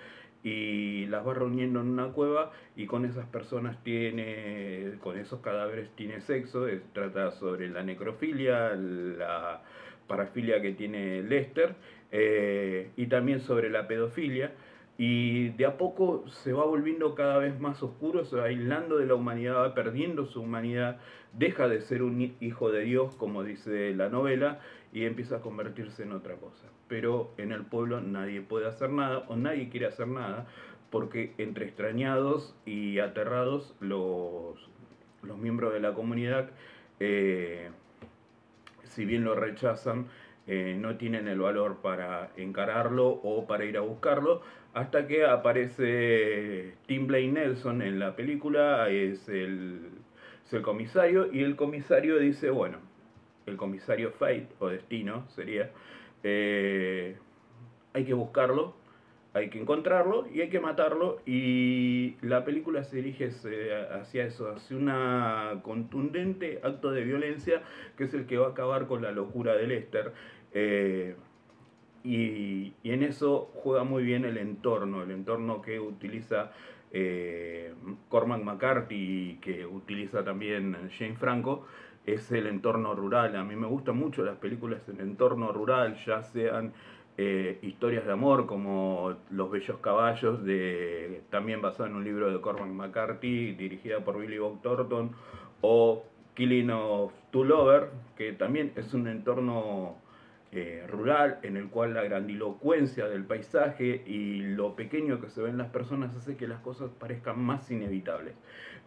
y las va reuniendo en una cueva y con esas personas tiene, con esos cadáveres tiene sexo, trata sobre la necrofilia, la parafilia que tiene Lester eh, y también sobre la pedofilia. Y de a poco se va volviendo cada vez más oscuro, se va aislando de la humanidad, va perdiendo su humanidad, deja de ser un hijo de Dios, como dice la novela, y empieza a convertirse en otra cosa. Pero en el pueblo nadie puede hacer nada o nadie quiere hacer nada, porque entre extrañados y aterrados los, los miembros de la comunidad, eh, si bien lo rechazan, eh, no tienen el valor para encararlo o para ir a buscarlo, hasta que aparece Tim Blake Nelson en la película, es el, el comisario, y el comisario dice, bueno, el comisario Fate, o Destino sería, eh, hay que buscarlo, hay que encontrarlo y hay que matarlo. Y la película se dirige hacia eso, hacia un contundente acto de violencia que es el que va a acabar con la locura de Lester eh, y, en eso juega muy bien el entorno, el entorno que utiliza eh, Cormac McCarthy que utiliza también Jane Franco, es el entorno rural. A mí me gustan mucho las películas en entorno rural, ya sean eh, historias de amor como Los Bellos Caballos, de, también basado en un libro de Cormac McCarthy, dirigida por Billy Bob Thornton, o Killing of Two Lover, que también es un entorno eh, rural en el cual la grandilocuencia del paisaje y lo pequeño que se ven las personas hace que las cosas parezcan más inevitables.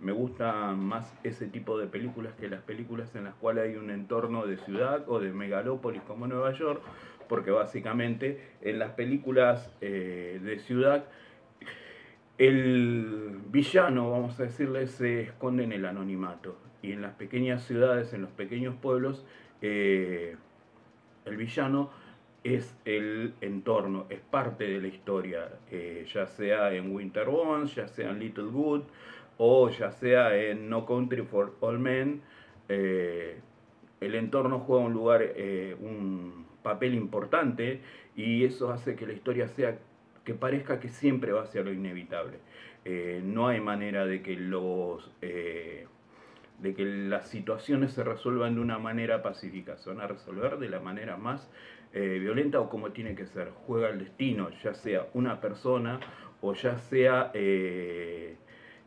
Me gusta más ese tipo de películas que las películas en las cuales hay un entorno de ciudad o de megalópolis como Nueva York, porque básicamente en las películas eh, de ciudad el villano, vamos a decirle, se esconde en el anonimato. Y en las pequeñas ciudades, en los pequeños pueblos, eh, el villano es el entorno, es parte de la historia, eh, ya sea en Winter Bones, ya sea en Little Good o ya sea en No Country for All Men. Eh, el entorno juega un lugar, eh, un papel importante y eso hace que la historia sea que parezca que siempre va a ser lo inevitable. no hay manera de que los de que las situaciones se resuelvan de una manera pacífica, se van a resolver de la manera más eh, violenta o como tiene que ser. Juega el destino, ya sea una persona o ya sea eh,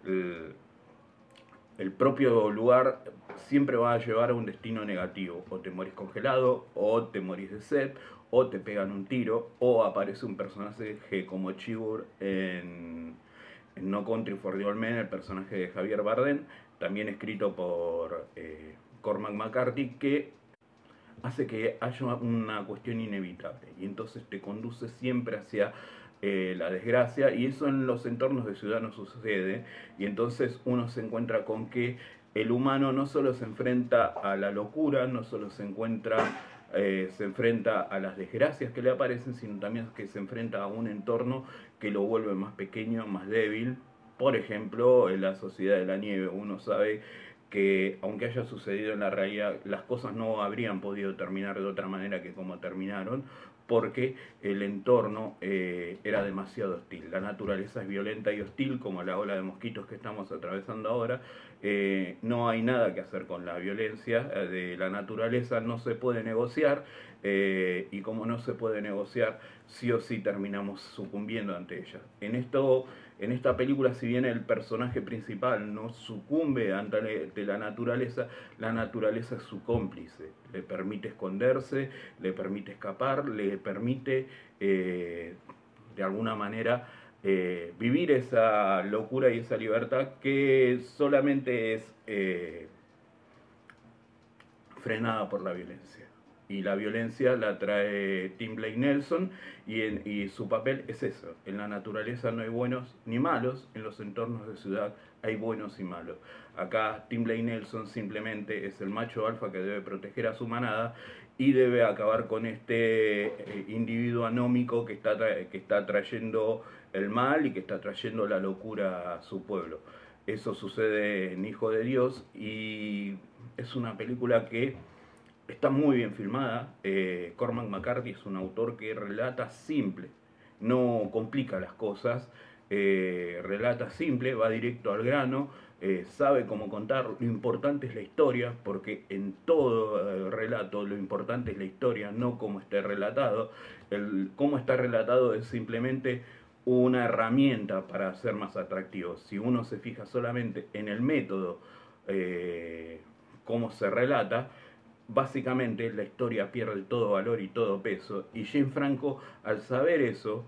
el, propio lugar, siempre va a llevar a un destino negativo. O te morís congelado, o te morís de sed, o te pegan un tiro, o aparece un personaje como Chibur en, en No Country for the Old Men, el personaje de Javier Bardem, también escrito por eh, Cormac McCarthy, que hace que haya una cuestión inevitable. Y entonces te conduce siempre hacia eh, la desgracia y eso en los entornos de ciudad no sucede. Y entonces uno se encuentra con que el humano no solo se enfrenta a la locura, no solo se encuentra eh, se enfrenta a las desgracias que le aparecen, sino también que se enfrenta a un entorno que lo vuelve más pequeño, más débil, por ejemplo, en la sociedad de la nieve, uno sabe que aunque haya sucedido en la realidad, las cosas no habrían podido terminar de otra manera que como terminaron, porque el entorno eh, era demasiado hostil. La naturaleza es violenta y hostil, como la ola de mosquitos que estamos atravesando ahora. Eh, no hay nada que hacer con la violencia eh, de la naturaleza, no se puede negociar, y como no se puede negociar, sí o sí terminamos sucumbiendo ante ella. En esto en esta película, si bien el personaje principal no sucumbe ante la naturaleza, la naturaleza es su cómplice. Le permite esconderse, le permite escapar, le permite, eh, de alguna manera, eh, vivir esa locura y esa libertad que solamente es eh, frenada por la violencia. Y la violencia la trae Tim Blake Nelson y, su papel es eso. En la naturaleza no hay buenos ni malos, en los entornos de ciudad hay buenos y malos. Acá Tim Blake Nelson simplemente es el macho alfa que debe proteger a su manada y debe acabar con este eh, individuo anómico que está, que está trayendo el mal y que está trayendo la locura a su pueblo. Eso sucede en Hijo de Dios y es una película que está muy bien filmada. Eh, Cormac McCarthy es un autor que relata simple, no complica las cosas, eh, relata simple, va directo al grano, eh, sabe cómo contar. Lo importante es la historia, porque en todo relato lo importante es la historia, no cómo esté relatado. El cómo está relatado es simplemente una herramienta para ser más atractivo. Si uno se fija solamente en el método, cómo se relata, básicamente la historia pierde todo valor y todo peso. Y Jane Franco, al saber eso,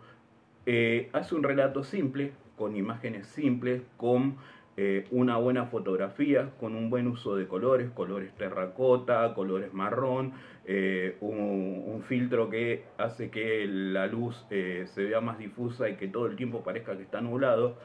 eh, hace un relato simple, con imágenes simples, con eh, una buena fotografía, con un buen uso de colores, colores terracota, colores marrón, eh, un, filtro que hace que la luz se vea más difusa y que todo el tiempo parezca que está nublado,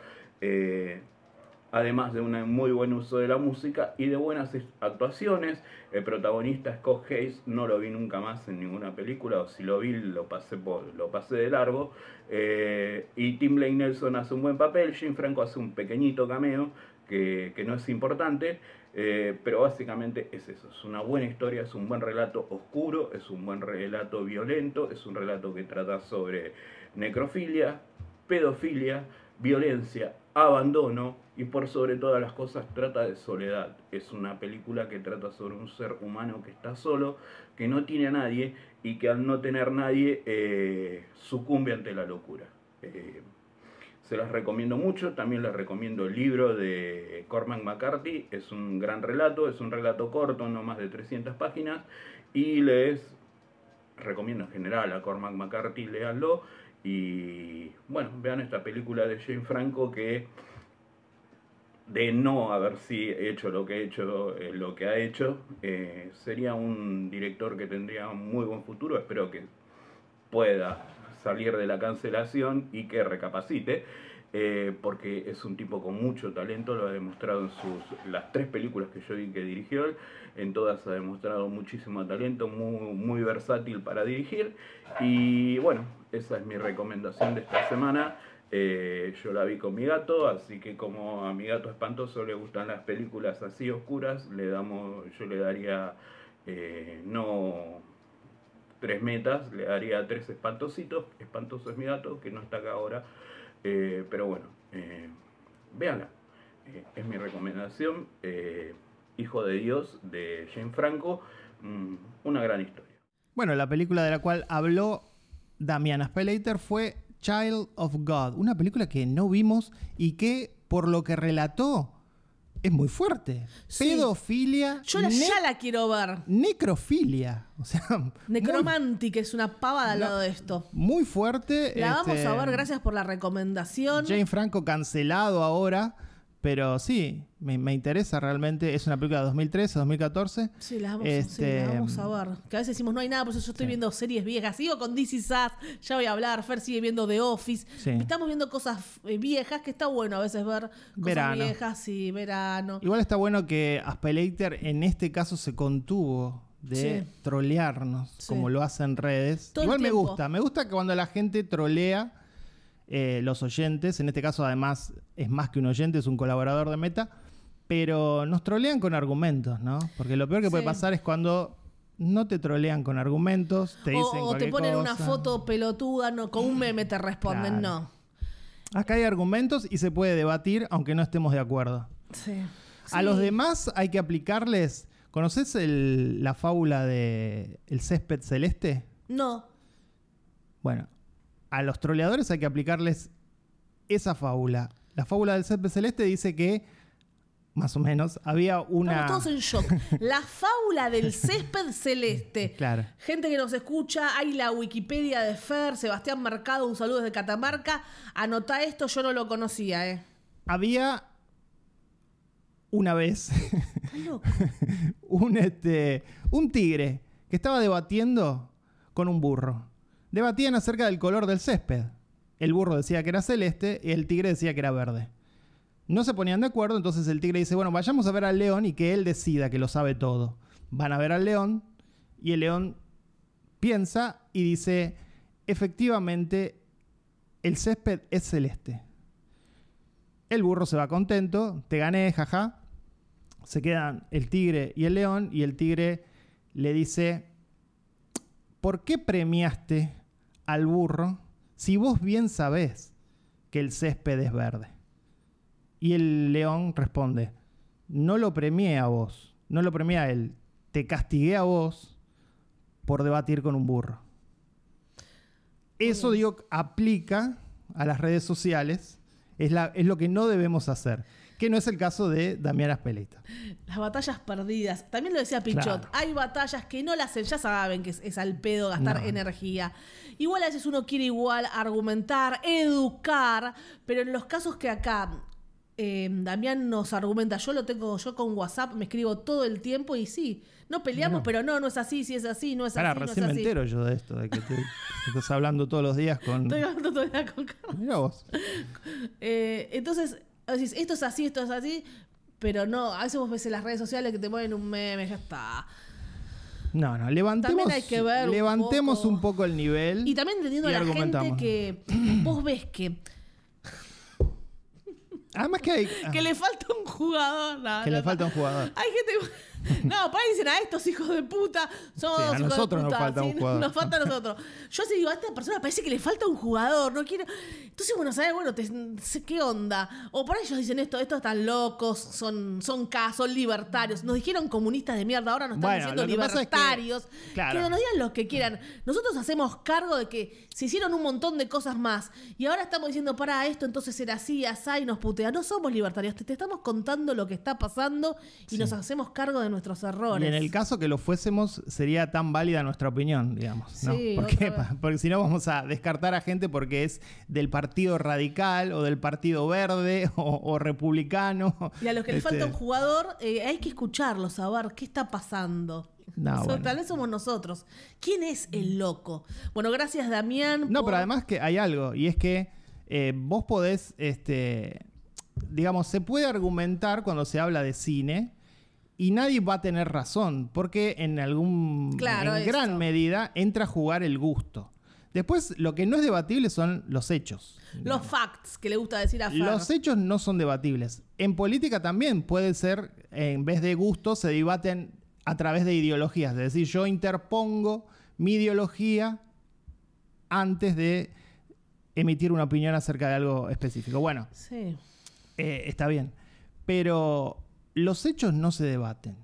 además de un muy buen uso de la música y de buenas actuaciones. El protagonista Scott Hayes no lo vi nunca más en ninguna película, o si lo vi lo pasé, por, lo pasé de largo. Eh, y Tim Blake Nelson hace un buen papel, Jim Franco hace un pequeñito cameo que, no es importante, eh, pero básicamente es eso, es una buena historia, es un buen relato oscuro, es un buen relato violento, es un relato que trata sobre necrofilia, pedofilia, violencia, abandono y por sobre todas las cosas trata de soledad. Es una película que trata sobre un ser humano que está solo, que no tiene a nadie y que al no tener nadie eh, sucumbe ante la locura. Eh, se las recomiendo mucho, también les recomiendo el libro de Cormac McCarthy, es un gran relato, es un relato corto, no más de 300 páginas, y les recomiendo en general a Cormac McCarthy, léanlo, y bueno, vean esta película de Jane Franco que de no haber si hecho lo que ha hecho, eh, lo que ha hecho, eh, sería un director que tendría un muy buen futuro. Espero que pueda salir de la cancelación y que recapacite, eh, porque es un tipo con mucho talento, lo ha demostrado en sus las tres películas que yo vi que dirigió, en todas ha demostrado muchísimo talento, muy, muy versátil para dirigir. Y bueno, esa es mi recomendación de esta semana. Eh, yo la vi con mi gato, así que como a mi gato espantoso le gustan las películas así oscuras, le damos, yo le daría eh, no tres metas, le daría tres espantositos. Espantoso es mi gato, que no está acá ahora, eh, pero bueno, véanla. es mi recomendación. Hijo de Dios de Jane Franco, mm, una gran historia. Bueno, la película de la cual habló Damian Spelater fue Child of God, una película que no vimos y que, por lo que relató, es muy fuerte. Pedofilia. Yo ya la quiero ver. Necrofilia. O sea. Necromántica es una pavada al lado de esto. Muy fuerte. La vamos a este, ver, gracias por la recomendación. Jane Franco cancelado ahora. Pero sí, me, interesa realmente. Es una película de 2013, 2014. Sí, la vamos, este, vamos, a ver. Que a veces decimos no hay nada, por eso yo estoy viendo series viejas. Sigo con DC Sass, ya voy a hablar. Fer sigue viendo The Office. Estamos viendo cosas eh, viejas que está bueno a veces ver cosas viejas y verano. Igual está bueno que Aspelater en este caso se contuvo de trolearnos, como lo hace en redes. Igual me gusta, me gusta que cuando la gente trolea eh, los oyentes, en este caso además es más que un oyente, es un colaborador de Meta, pero nos trolean con argumentos, ¿no? Porque lo peor que puede pasar es cuando no te trolean con argumentos, te dicen o, te ponen una foto pelotuda, no, con un meme te responden, no. Acá hay argumentos y se puede debatir aunque no estemos de acuerdo. Sí. A los demás hay que aplicarles. ¿Conoces la fábula de El césped celeste? No. Bueno, a los troleadores hay que aplicarles esa fábula. La fábula del césped celeste dice que, más o menos, había una. Estamos todos en shock. La fábula del césped celeste. Claro. Gente que nos escucha, hay la Wikipedia de Fer, Sebastián Mercado, un saludo desde Catamarca. Anota esto, yo no lo conocía, ¿eh? Había una vez un, este, un tigre que estaba debatiendo con un burro. Debatían acerca del color del césped. El burro decía que era celeste y el tigre decía que era verde. No se ponían de acuerdo, entonces el tigre dice, bueno, vayamos a ver al león y que él decida que lo sabe todo. Van a ver al león y el león piensa y dice, efectivamente, el césped es celeste. El burro se va contento, te gané, jaja. Se quedan el tigre y el león y el tigre le dice, ¿por qué premiaste al burro si vos bien sabés que el césped es verde? Y el león responde, no lo premié a vos, no lo premié a él, te castigué a vos por debatir con un burro. Eso, digo, aplica a las redes sociales, es, es lo que no debemos hacer, que no es el caso de Damián Aspeleta. Las batallas perdidas. También lo decía Pichot. Claro. Hay batallas que no las hacen, ya saben que es, es al pedo gastar No. energía. Igual a veces uno quiere igual argumentar, educar, pero en los casos que acá eh, Damián nos argumenta, yo lo tengo, yo con WhatsApp me escribo todo el tiempo y sí, no peleamos, No. pero no, no es así, si es así, no es Pará, así, no es recién me así. entero yo de esto, de que te, estás hablando todos los días con... Estoy hablando todo el día con Carlos. Mira vos. Eh, entonces, esto es así, esto es así, pero no, a veces vos ves en las redes sociales que te ponen un meme, ya está. No, no, levantemos, También hay que ver un levantemos poco- un poco el nivel. Y también entendiendo y a la gente que vos ves que, Además que hay... que le falta un jugador. no, que no, le falta un jugador. Hay gente. No, para dicen a estos hijos de puta. Somos Sí, a hijos de nosotros nos falta un jugador. Nos falta a nosotros. Yo sí digo, a esta persona parece que le falta un jugador. No quiero. Entonces, bueno, ¿sabes? Bueno, te- ¿qué onda? O por ahí ellos dicen esto, estos están locos, son, son K, son libertarios. Nos dijeron comunistas de mierda, ahora nos están Bueno, diciendo lo que pasa es que- libertarios. claro. Que nos digan lo que quieran. Nosotros hacemos cargo de que se hicieron un montón de cosas más. Y ahora estamos diciendo, para esto, entonces era así, asá, y nos putea. No somos libertarios, te, te estamos contando lo que está pasando y nos hacemos cargo de nuestros errores. Y en el caso que lo fuésemos, sería tan válida nuestra opinión, digamos. ¿no? Sí, porque, si no, vamos a descartar a gente porque es del Partido Radical o del Partido Verde o, o Republicano. Y a los que Este, falta un jugador, eh, hay que escucharlo, saber qué está pasando. No, So- bueno. Tal vez somos nosotros. ¿Quién es el loco? Bueno, gracias Damián. No, por- pero además que hay algo, y es que eh, vos podés, este, digamos, se puede argumentar cuando se habla de cine y nadie va a tener razón, porque en algún, Claro, en gran medida entra a jugar el gusto. Después, lo que no es debatible son los hechos. Los facts que le gusta decir a. Los hechos no son debatibles. En política también puede ser, en vez de gustos, se debaten a través de ideologías. Es decir, yo interpongo mi ideología antes de emitir una opinión acerca de algo específico. Bueno, Sí. eh, está bien. Pero los hechos no se debaten.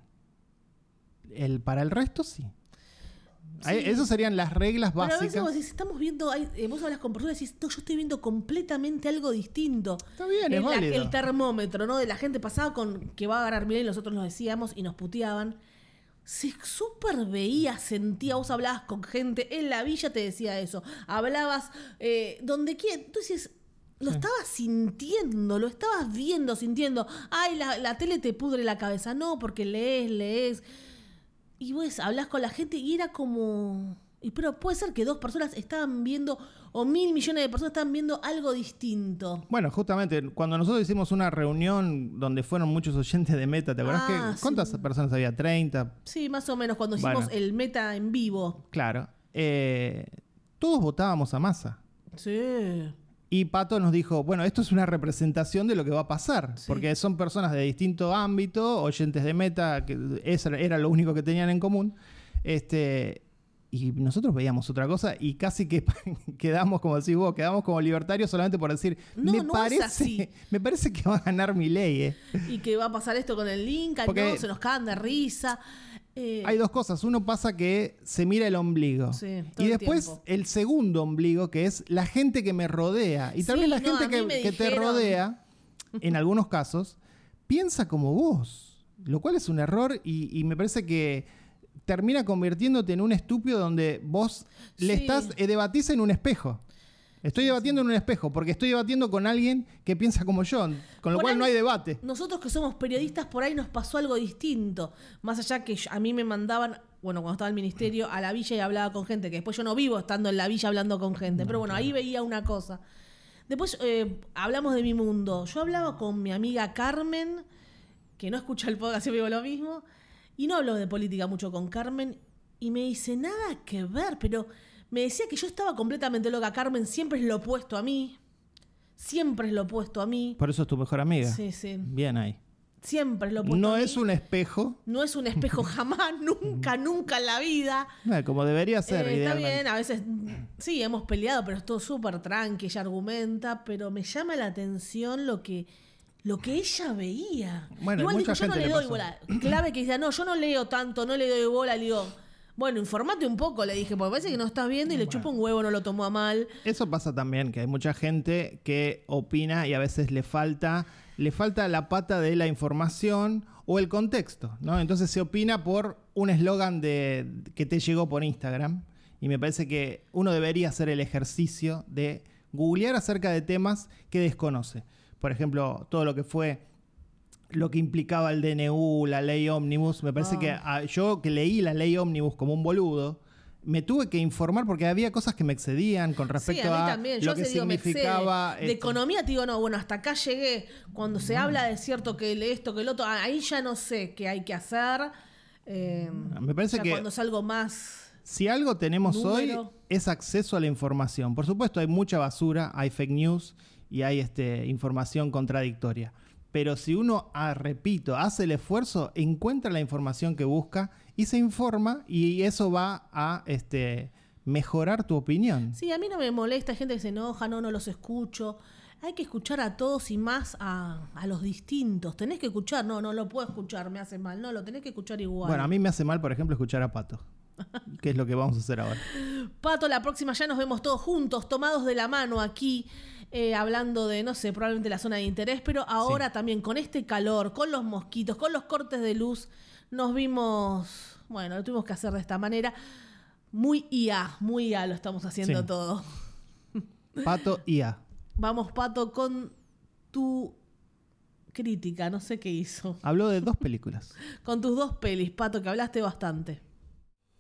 El, para el resto, sí. Sí. Esas serían las reglas Pero a veces básicas. vos estamos viendo, hay- eh, vos hablas con personas y decís, no, yo estoy viendo completamente algo distinto. Está bien, es la- válido. el termómetro, ¿no? De la gente pasaba con que va a ganar bien y nosotros nos decíamos y nos puteaban. Se súper veía, sentía, vos hablabas con gente en la villa, te decía eso. Hablabas eh, donde quiera. Entonces, lo estabas sintiendo, lo estabas viendo, sintiendo. Ay, la, la tele te pudre la cabeza. No, porque lees, lees. Y vos hablas con la gente y era como. Y pero puede ser que dos personas estaban viendo, o mil millones de personas estaban viendo algo distinto. Bueno, justamente, cuando nosotros hicimos una reunión donde fueron muchos oyentes de Meta, ¿te acuerdas Ah, que cuántas sí. personas había? 30, Sí, más o menos, cuando hicimos Bueno. el meta en vivo. claro. Eh, todos votábamos a masa. Sí. Y Pato nos dijo, bueno, esto es una representación de lo que va a pasar, Sí. porque son personas de distinto ámbito, oyentes de Meta, que eso era lo único que tenían en común. Este, y nosotros veíamos otra cosa y casi que quedamos, como decís vos, quedamos como libertarios solamente por decir, No, me, no es parece, así. me parece que va a ganar mi ley. eh". Y que va a pasar esto con el link, ay, Porque- no, se nos cagan de risa. Eh, Hay dos cosas. Uno pasa que se mira el ombligo. Sí, todo y después el segundo ombligo, que es la gente que me rodea. Y también Sí, la no, gente que, te rodea, en algunos casos, piensa como vos. Lo cual es un error y, y me parece que termina convirtiéndote en un estúpido donde vos le estás, eh, debatís en un espejo. Estoy debatiendo en un espejo, porque estoy debatiendo con alguien que piensa como yo, con lo Por cual ahí- no hay debate. Nosotros que somos periodistas, por ahí nos pasó algo distinto. Más allá que a mí me mandaban, bueno, cuando estaba en el ministerio, a la villa y hablaba con gente, que después yo no vivo estando en la villa hablando con gente. pero bueno, ahí veía una cosa. Después eh, hablamos de mi mundo. Yo hablaba con mi amiga Carmen, que no escucha el podcast, siempre digo lo mismo, y no hablo de política mucho con Carmen, y me dice, nada que ver, pero me decía que yo estaba completamente loca. Carmen siempre es lo opuesto a mí. Siempre es lo opuesto a mí. Por eso es tu mejor amiga. Sí, sí. Bien ahí. Siempre es lo opuesto No a mí. es un espejo, No es un espejo jamás, nunca, nunca en la vida. eh, como debería ser. Eh, está bien, a veces sí, hemos peleado, pero es todo súper tranqui, ella argumenta, pero me llama la atención lo que, lo que ella veía. Bueno, Igual mucha dijo, yo no gente le le doy pasó. bola. Clave que dice, no, yo no leo tanto, no le doy bola, le digo, bueno, informate un poco, le dije, porque parece que no estás viendo y le chupa un huevo, no lo tomó a mal. Eso pasa también, que hay mucha gente que opina y a veces le falta, le falta la pata de la información o el contexto, ¿no? Entonces se opina por un eslogan de que te llegó por Instagram. Y me parece que uno debería hacer el ejercicio de googlear acerca de temas que desconoce. Por ejemplo, todo lo que fue lo que implicaba el DNU, la ley ómnibus. Me parece Ah. que ah, yo que leí la ley ómnibus como un boludo, me tuve que informar porque había cosas que me excedían con respecto sí, a a. Yo lo que digo, significaba. De economía te digo, no, bueno, hasta acá llegué. Cuando se habla de cierto que esto, que el otro, ahí ya no sé qué hay que hacer. Eh, Me parece que- cuando es algo más. Si algo tenemos Número. hoy es acceso a la información. Por supuesto, hay mucha basura, hay fake news y hay este, información contradictoria. Pero si uno, ah, repito, hace el esfuerzo, encuentra la información que busca y se informa y eso va a este, mejorar tu opinión. Sí, a mí no me molesta, hay gente que se enoja, no, no los escucho. Hay que escuchar a todos y más a, a los distintos. Tenés que escuchar, no, no lo puedo escuchar, me hace mal. No, lo tenés que escuchar igual. Bueno, a mí me hace mal, por ejemplo, escuchar a Pato. que es lo que vamos a hacer ahora. Pato, la próxima ya nos vemos todos juntos, tomados de la mano aquí, eh, hablando de, no sé, probablemente la zona de interés, pero ahora también con este calor, con los mosquitos, con los cortes de luz, nos vimos, bueno, lo tuvimos que hacer de esta manera. Muy IA, muy IA lo estamos haciendo Sí. todo. Pato IA. Vamos, Pato, con tu crítica, no sé qué hizo. Habló de dos películas. Con tus dos pelis, Pato, que hablaste bastante.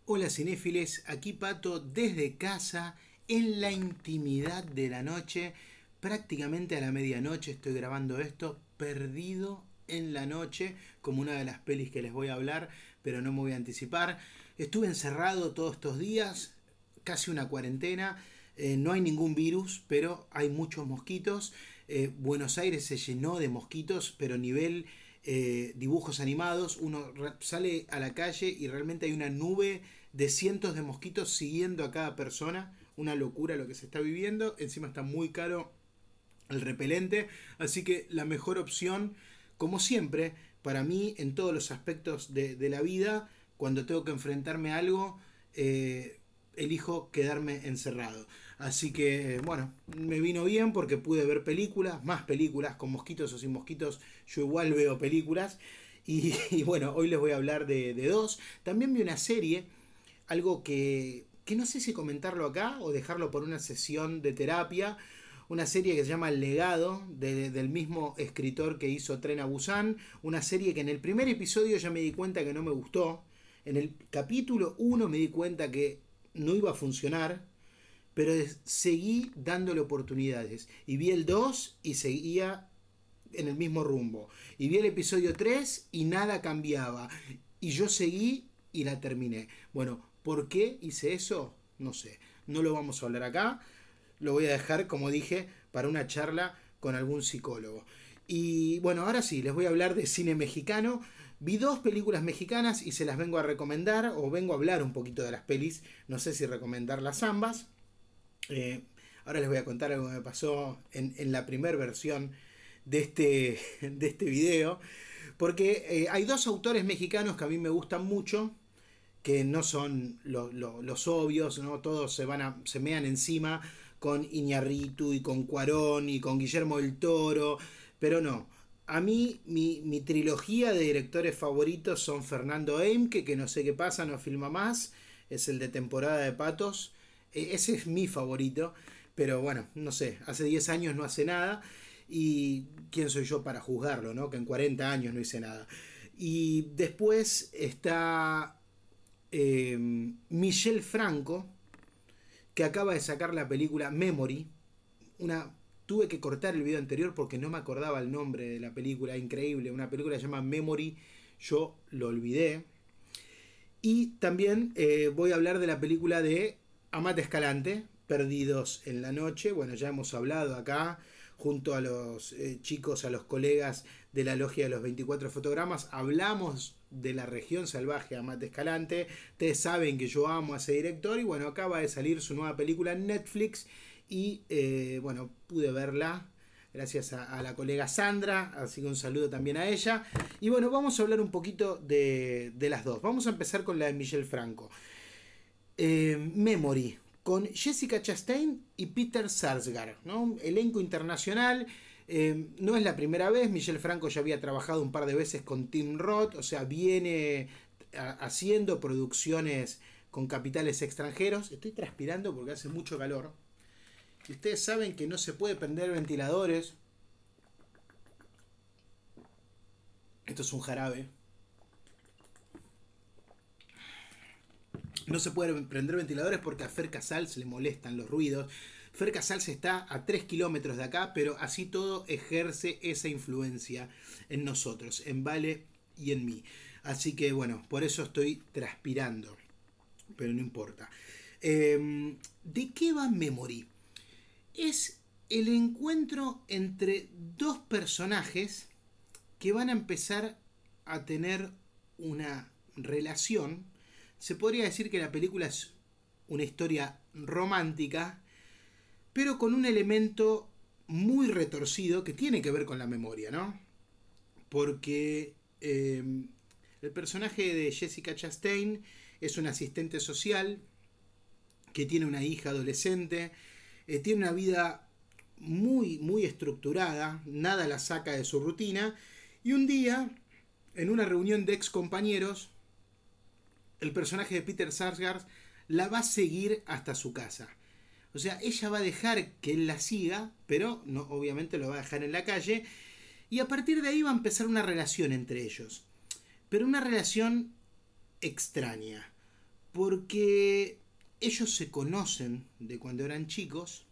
Hola cinéfiles, aquí Pato desde casa, en la intimidad de la noche, prácticamente a la medianoche estoy grabando esto, perdido en la noche, como una de las pelis que les voy a hablar, pero no me voy a anticipar. Estuve encerrado todos estos días, casi una cuarentena, eh, no hay ningún virus, pero hay muchos mosquitos. Eh, Buenos Aires se llenó de mosquitos, pero nivel eh, dibujos animados, uno sale a la calle y realmente hay una nube de cientos de mosquitos siguiendo a cada persona. Una locura lo que se está viviendo. Encima está muy caro el repelente. Así que la mejor opción, como siempre, para mí en todos los aspectos de, de la vida, cuando tengo que enfrentarme a algo, eh, elijo quedarme encerrado. Así que, bueno, me vino bien porque pude ver películas, más películas, con mosquitos o sin mosquitos, yo igual veo películas. Y, y bueno, hoy les voy a hablar de, de dos. También vi una serie, algo que, que no sé si comentarlo acá o dejarlo por una sesión de terapia. Una serie que se llama El legado, de- del mismo escritor que hizo Tren a Busan. Una serie que en el primer episodio ya me di cuenta que no me gustó. En el capítulo 1 me di cuenta que no iba a funcionar. Pero seguí dándole oportunidades. Y vi el 2 y seguía en el mismo rumbo. Y vi el episodio 3 y nada cambiaba. Y yo seguí y la terminé. Bueno, ¿por qué hice eso? No sé. No lo vamos a hablar acá. Lo voy a dejar, como dije, para una charla con algún psicólogo. Y bueno, ahora sí, les voy a hablar de cine mexicano. Vi dos películas mexicanas y se las vengo a recomendar o vengo a hablar un poquito de las pelis. No sé si recomendarlas ambas. Eh, ahora les voy a contar algo que me pasó en, la primera versión de este, de este video. Porque eh, hay dos autores mexicanos que a mí me gustan mucho, que no son lo- los obvios, ¿no? Todos se van a, se mean encima con Iñarritu y con Cuarón y con Guillermo del Toro, pero no. A mí, mi, mi trilogía de directores favoritos son Fernando Eimke, que no sé qué pasa, no filma más, es el de temporada de patos, e- ese es mi favorito, pero bueno, no sé, hace 10 años no hace nada y quién soy yo para juzgarlo, ¿no? Que en 40 años no hice nada. Y después está eh, Michelle Franco, que acaba de sacar la película Memory. Una, tuve que cortar el video anterior porque no me acordaba el nombre de la película, increíble. Una película que se llama Memory, yo lo olvidé. Y también eh, voy a hablar de la película de Amate Escalante, Perdidos en la Noche. Bueno, ya hemos hablado acá junto a los eh, chicos, a los colegas de la Logia de los 24 Fotogramas. Hablamos de la región salvaje Amate Escalante. Ustedes saben que yo amo a ese director y bueno, acaba de salir su nueva película en Netflix y eh, bueno, pude verla gracias a, la colega Sandra, así que un saludo también a ella. Y bueno, vamos a hablar un poquito de, las dos. Vamos a empezar con la de Michelle Franco. Eh, Memory, con Jessica Chastain y Peter Sarsgaard, ¿no? elenco internacional. Eh, no es la primera vez, Michelle Franco ya había trabajado un par de veces con Tim Roth, o sea, viene haciendo producciones con capitales extranjeros. Estoy transpirando porque hace mucho calor. Y ustedes saben que no se puede prender ventiladores. Esto es un jarabe. No se puede prender ventiladores porque a Fer Casals le molestan los ruidos. Fer Casals está a 3 kilómetros de acá, pero así todo ejerce esa influencia en nosotros, en Vale y en mí. Así que bueno, por eso estoy transpirando. Pero no importa. Em, ¿De qué va Memory? Es el encuentro entre dos personajes que van a empezar a tener una relación se podría decir que la película es una historia romántica, pero con un elemento muy retorcido que tiene que ver con la memoria, ¿no? Porque em, el personaje de Jessica Chastain es un asistente social que tiene una hija adolescente, eh, tiene una vida muy, muy estructurada, nada la saca de su rutina, y un día, en una reunión de ex compañeros, el personaje de Peter Sarsgaard la va a seguir hasta su casa. O sea, ella va a dejar que él la siga, pero no, obviamente lo va a dejar en la calle. Y a partir de ahí va a empezar una relación entre ellos. Pero una relación extraña. Porque ellos se conocen de cuando eran chicos.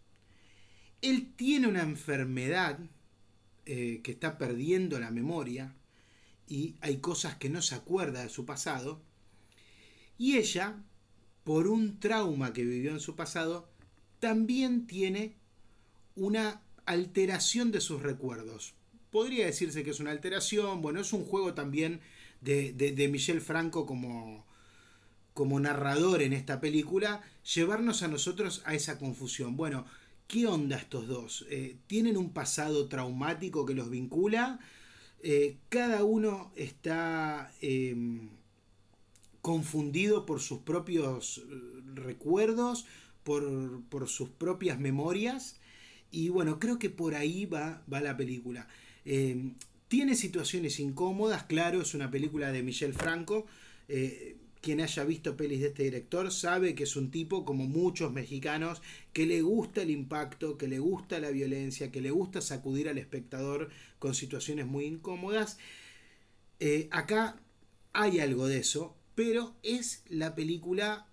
Él tiene una enfermedad eh, que está perdiendo la memoria. Y hay cosas que no se acuerda de su pasado. Y ella, por un trauma que vivió en su pasado, también tiene una alteración de sus recuerdos. Podría decirse que es una alteración, bueno, es un juego también de, de, Michel Franco como, como narrador en esta película, llevarnos a nosotros a esa confusión. Bueno, ¿qué onda estos dos? Eh, ¿Tienen un pasado traumático que los vincula? Eh, cada uno está... Em, confundido por sus propios eh, recuerdos, por, sus propias memorias. Y bueno, creo que por ahí va, va la película. Eh, tiene situaciones incómodas, claro, es una película de Michel Franco. Eh, quien haya visto pelis de este director sabe que es un tipo, como muchos mexicanos, que le gusta el impacto, que le gusta la violencia, que le gusta sacudir al espectador con situaciones muy incómodas. acá hay algo de eso, pero es la película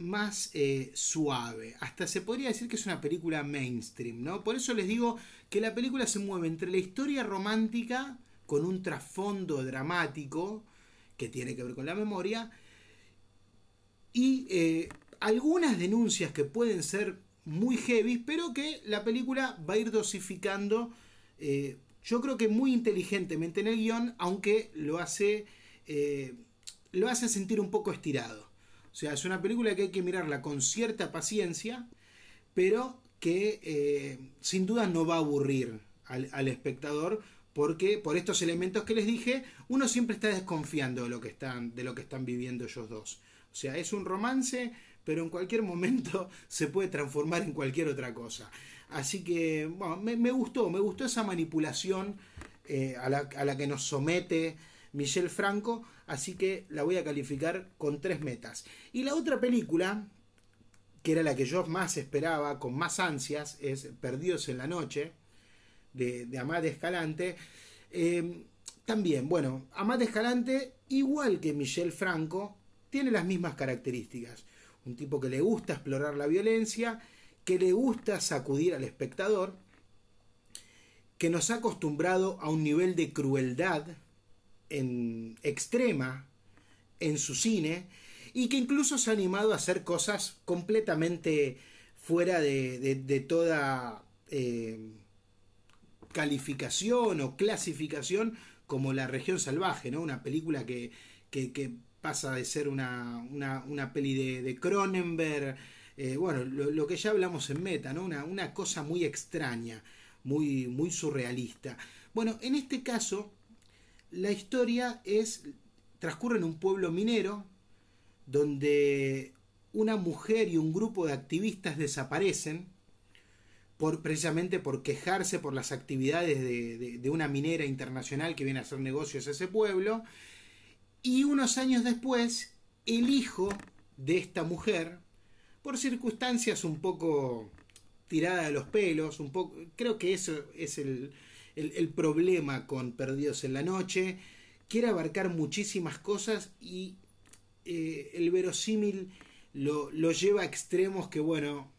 más eh, suave. Hasta se podría decir que es una película mainstream, ¿no? Por eso les digo que la película se mueve entre la historia romántica con un trasfondo dramático que tiene que ver con la memoria y eh, algunas denuncias que pueden ser muy heavy, pero que la película va a ir dosificando, eh, yo creo que muy inteligentemente en el guion, aunque lo hace lo hace sentir un poco estirado. O sea, es una película que hay que mirarla con cierta paciencia, pero que eh, sin duda no va a aburrir al, espectador, porque por estos elementos que les dije, uno siempre está desconfiando de lo que están, de lo que están viviendo ellos dos. O sea, es un romance, pero en cualquier momento se puede transformar en cualquier otra cosa. Así que, bueno, me, gustó, me gustó esa manipulación eh, a, la, a la que nos somete Michel Franco, así que la voy a calificar con tres metas. Y la otra película que era la que yo más esperaba, con más ansias, es Perdidos en la Noche, de, de Amad Escalante. Eh, también, bueno, Amad Escalante, igual que Michel Franco, tiene las mismas características. Un tipo que le gusta explorar la violencia, que le gusta sacudir al espectador, que nos ha acostumbrado a un nivel de crueldad en extrema en su cine y que incluso se ha animado a hacer cosas completamente fuera de, toda eh, calificación o clasificación como La región salvaje, ¿no? Una película que, que, pasa de ser una, una, peli de, de Cronenberg, eh, bueno, lo, que ya hablamos en Meta, ¿no? Una, una cosa muy extraña, muy, muy surrealista. Bueno, en este caso, la historia es transcurre en un pueblo minero donde una mujer y un grupo de activistas desaparecen por, precisamente por quejarse por las actividades de, una minera internacional que viene a hacer negocios a ese pueblo. Y unos años después, el hijo de esta mujer, por circunstancias un poco tirada de los pelos, un poco, creo que eso es el, el problema con Perdidos en la Noche, quiere abarcar muchísimas cosas y eh, el verosímil lo, lleva a extremos que, bueno,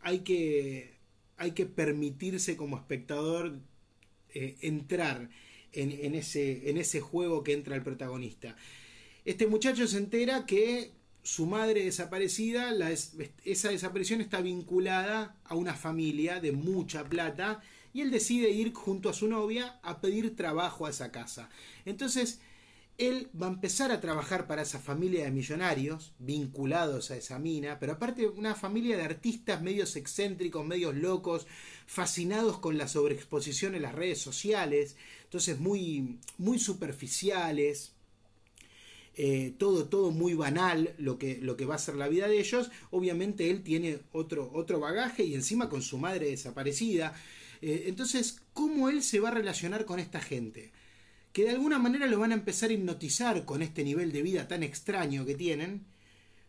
hay que, hay que permitirse como espectador eh, entrar en, ese, en ese juego que entra el protagonista. Este muchacho se entera que su madre desaparecida, esa desaparición está vinculada a una familia de mucha plata y él decide ir junto a su novia a pedir trabajo a esa casa. Entonces, él va a empezar a trabajar para esa familia de millonarios vinculados a esa mina, pero aparte una familia de artistas medios excéntricos, medios locos, fascinados con la sobreexposición en las redes sociales, entonces muy, muy superficiales. Eh, todo, todo muy banal lo que, lo que va a ser la vida de ellos. Obviamente él tiene otro, otro bagaje y encima con su madre desaparecida. Eh, entonces, ¿cómo él se va a relacionar con esta gente? Que de alguna manera lo van a empezar a hipnotizar con este nivel de vida tan extraño que tienen.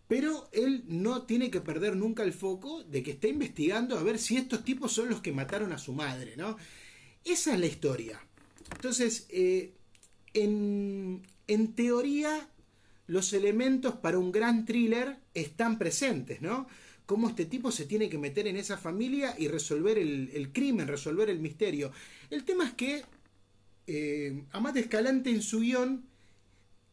Pero él no tiene que perder nunca el foco de que está investigando a ver si estos tipos son los que mataron a su madre, ¿no? Esa es la historia. Entonces, eh, en, en teoría, los elementos para un gran thriller están presentes, ¿no? Cómo este tipo se tiene que meter en esa familia y resolver el, crimen, resolver el misterio. El tema es que eh, Amate Escalante en su guion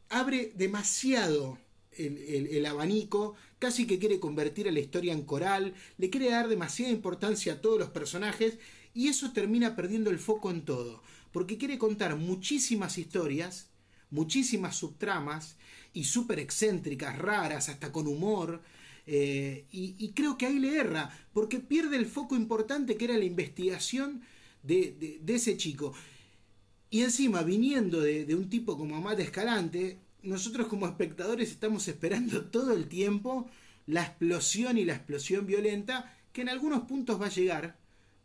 abre demasiado el, abanico, casi que quiere convertir a la historia en coral, le quiere dar demasiada importancia a todos los personajes y eso termina perdiendo el foco en todo, porque quiere contar muchísimas historias, muchísimas subtramas y súper excéntricas, raras, hasta con humor, eh, y, creo que ahí le erra, porque pierde el foco importante que era la investigación de, ese chico. Y encima, viniendo de, un tipo como Amate Escalante, nosotros como espectadores estamos esperando todo el tiempo la explosión y la explosión violenta que en algunos puntos va a llegar,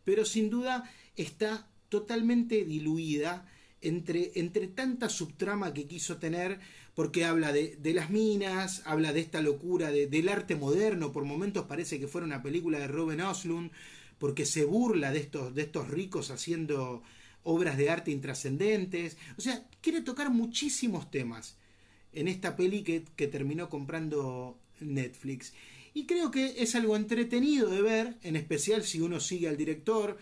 pero sin duda está totalmente diluida entre, entre tanta subtrama que quiso tener porque habla de, las minas, habla de esta locura del arte moderno, por momentos parece que fuera una película de Robin Oslund, porque se burla de estos, de estos ricos haciendo obras de arte intrascendentes, o sea, quiere tocar muchísimos temas en esta peli que, que terminó comprando Netflix. Y creo que es algo entretenido de ver, en especial si uno sigue al director,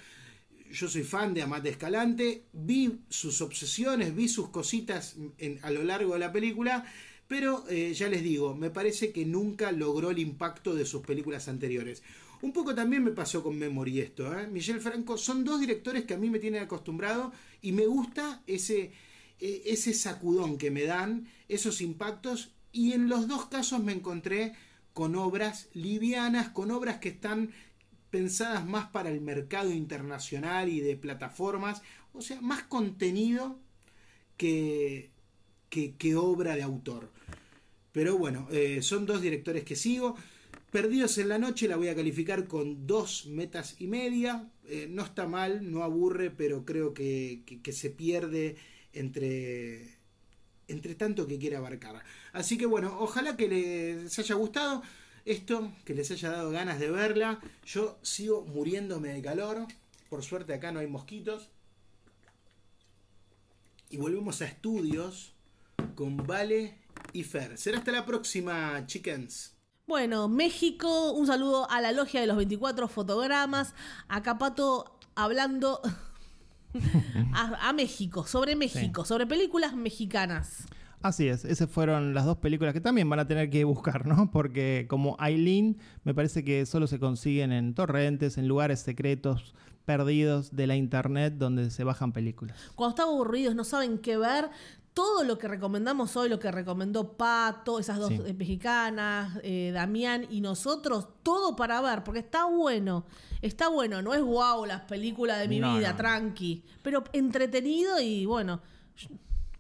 yo soy fan de Amate Escalante, vi sus obsesiones, vi sus cositas a lo largo de la película, pero eh, ya les digo, me parece que nunca logró el impacto de sus películas anteriores. Un poco también me pasó con Memory esto. ¿eh? Michel Franco son dos directores que a mí me tienen acostumbrado y me gusta ese, e, ese sacudón que me dan, esos impactos. Y en los dos casos me encontré con obras livianas, con obras que están pensadas más para el mercado internacional y de plataformas, o sea, más contenido que, que, obra de autor. Pero bueno, eh, son dos directores que sigo. Perdidos en la noche la voy a calificar con dos metas y media. Eh, no está mal, no aburre, pero creo que, que, se pierde entre, entre tanto que quiere abarcar. Así que bueno, ojalá que les haya gustado. Esto, que les haya dado ganas de verla. Yo sigo muriéndome de calor. Por suerte acá no hay mosquitos. Y volvemos a estudios con Vale y Fer. Será hasta la próxima, chickens. Bueno, México, un saludo a la logia de los 24 fotogramas. Acá Pato hablando a, a México, sobre México, sobre películas mexicanas. Así es, esas fueron las dos películas que también van a tener que buscar, ¿no? Porque como Aileen, me parece que solo se consiguen en torrentes, en lugares secretos, perdidos de la internet donde se bajan películas. Cuando están aburridos, no saben qué ver, todo lo que recomendamos hoy, lo que recomendó Pato, esas dos Sí. eh, mexicanas, eh, Damián y nosotros, todo para ver, porque está bueno. Está bueno, no es wow las películas de mi No, vida, no. tranqui, pero entretenido y bueno.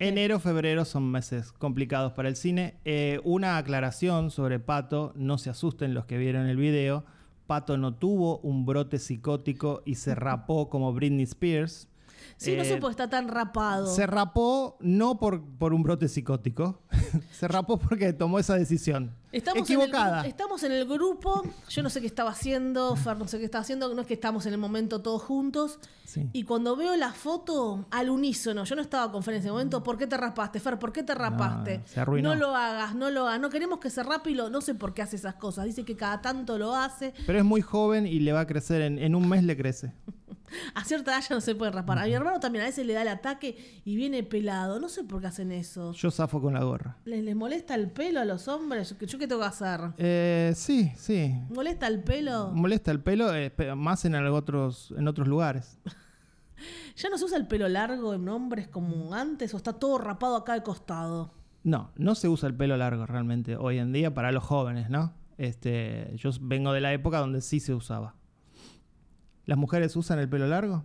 Enero, febrero son meses complicados para el cine. Eh, una aclaración sobre Pato, no se asusten los que vieron el video. Pato no tuvo un brote psicótico y se rapó como Britney Spears. Sí, no sé Eh, por qué está tan rapado. Se rapó no por, por un brote psicótico, se rapó porque tomó esa decisión. Estamos En Equivocada. el, estamos en el grupo, yo no sé qué estaba haciendo, Fer no sé qué estaba haciendo, no es que estamos en el momento todos juntos. Sí. Y cuando veo la foto, al unísono, yo no estaba con Fer en ese momento, ¿por qué te rapaste, Fer? ¿Por qué te rapaste? se arruinó. No lo hagas, no lo hagas, no queremos que se rape y lo, no sé por qué hace esas cosas. Dice que cada tanto lo hace. Pero es muy joven y le va a crecer, en, en un mes le crece. A cierta edad ya no se puede rapar. A mi hermano también a veces le da el ataque y viene pelado. No sé por qué hacen eso. Yo zafo con la gorra. ¿Les, les molesta el pelo a los hombres? ¿Yo, yo qué tengo que hacer? Eh, sí, sí. ¿Molesta el pelo? Molesta el pelo, eh, más en otros, en otros lugares. ¿Ya no se usa el pelo largo en hombres como antes o está todo rapado acá al costado? No, no se usa el pelo largo realmente hoy en día para los jóvenes, ¿no? Este, yo vengo de la época donde sí se usaba. ¿Las mujeres usan el pelo largo?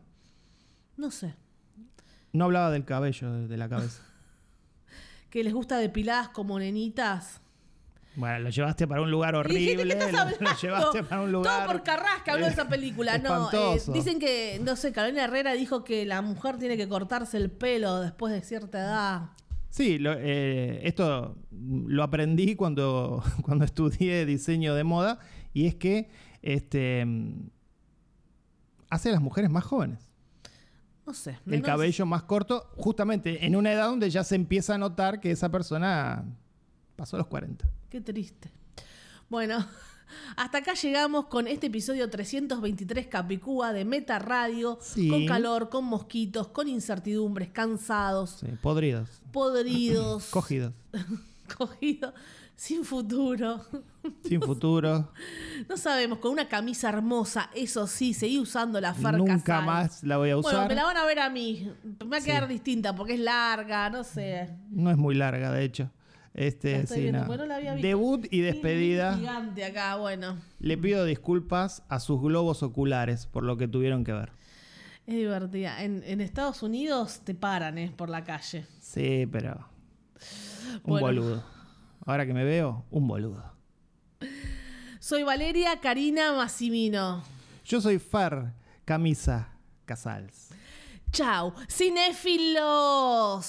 No sé. No hablaba del cabello, de, de la cabeza. ¿Que les gusta depiladas como nenitas? Bueno, lo llevaste para un lugar horrible. ¿de qué estás lo- hablando? Lo, llevaste para un lugar. Todo por Carrasca habló de esa película. No, eh, dicen que, no sé, Carolina Herrera dijo que la mujer tiene que cortarse el pelo después de cierta edad. Sí, lo- eh, esto lo aprendí cuando, cuando estudié diseño de moda y es que este, hace a las mujeres más jóvenes. No sé. El cabello más corto, justamente en una edad donde ya se empieza a notar que esa persona pasó los 40. Qué triste. Bueno, hasta acá llegamos con este episodio 323 Capicúa de Meta Radio. Sí. Con calor, con mosquitos, con incertidumbres, cansados, Sí, podridos, podridos, cogidos, cogidos, sin futuro. sin futuro. No sabemos, con una camisa hermosa, eso sí, seguí usando la farca. Nunca más la voy a usar. Bueno, me la van a ver a mí. Me va a quedar Sí. distinta porque es larga, no sé. No es muy larga, de hecho. Este, sí, viendo, no. la había visto. Debut y despedida. Gigante acá, bueno. Le pido disculpas a sus globos oculares por lo que tuvieron que ver. Es divertida. En, en Estados Unidos te paran, ¿eh? Por la calle. Sí, pero. Un Bueno. boludo. Ahora que me veo, un boludo. Soy Valeria Karina Massimino. Yo soy Fer Camisa Casals. Chau, cinéfilos.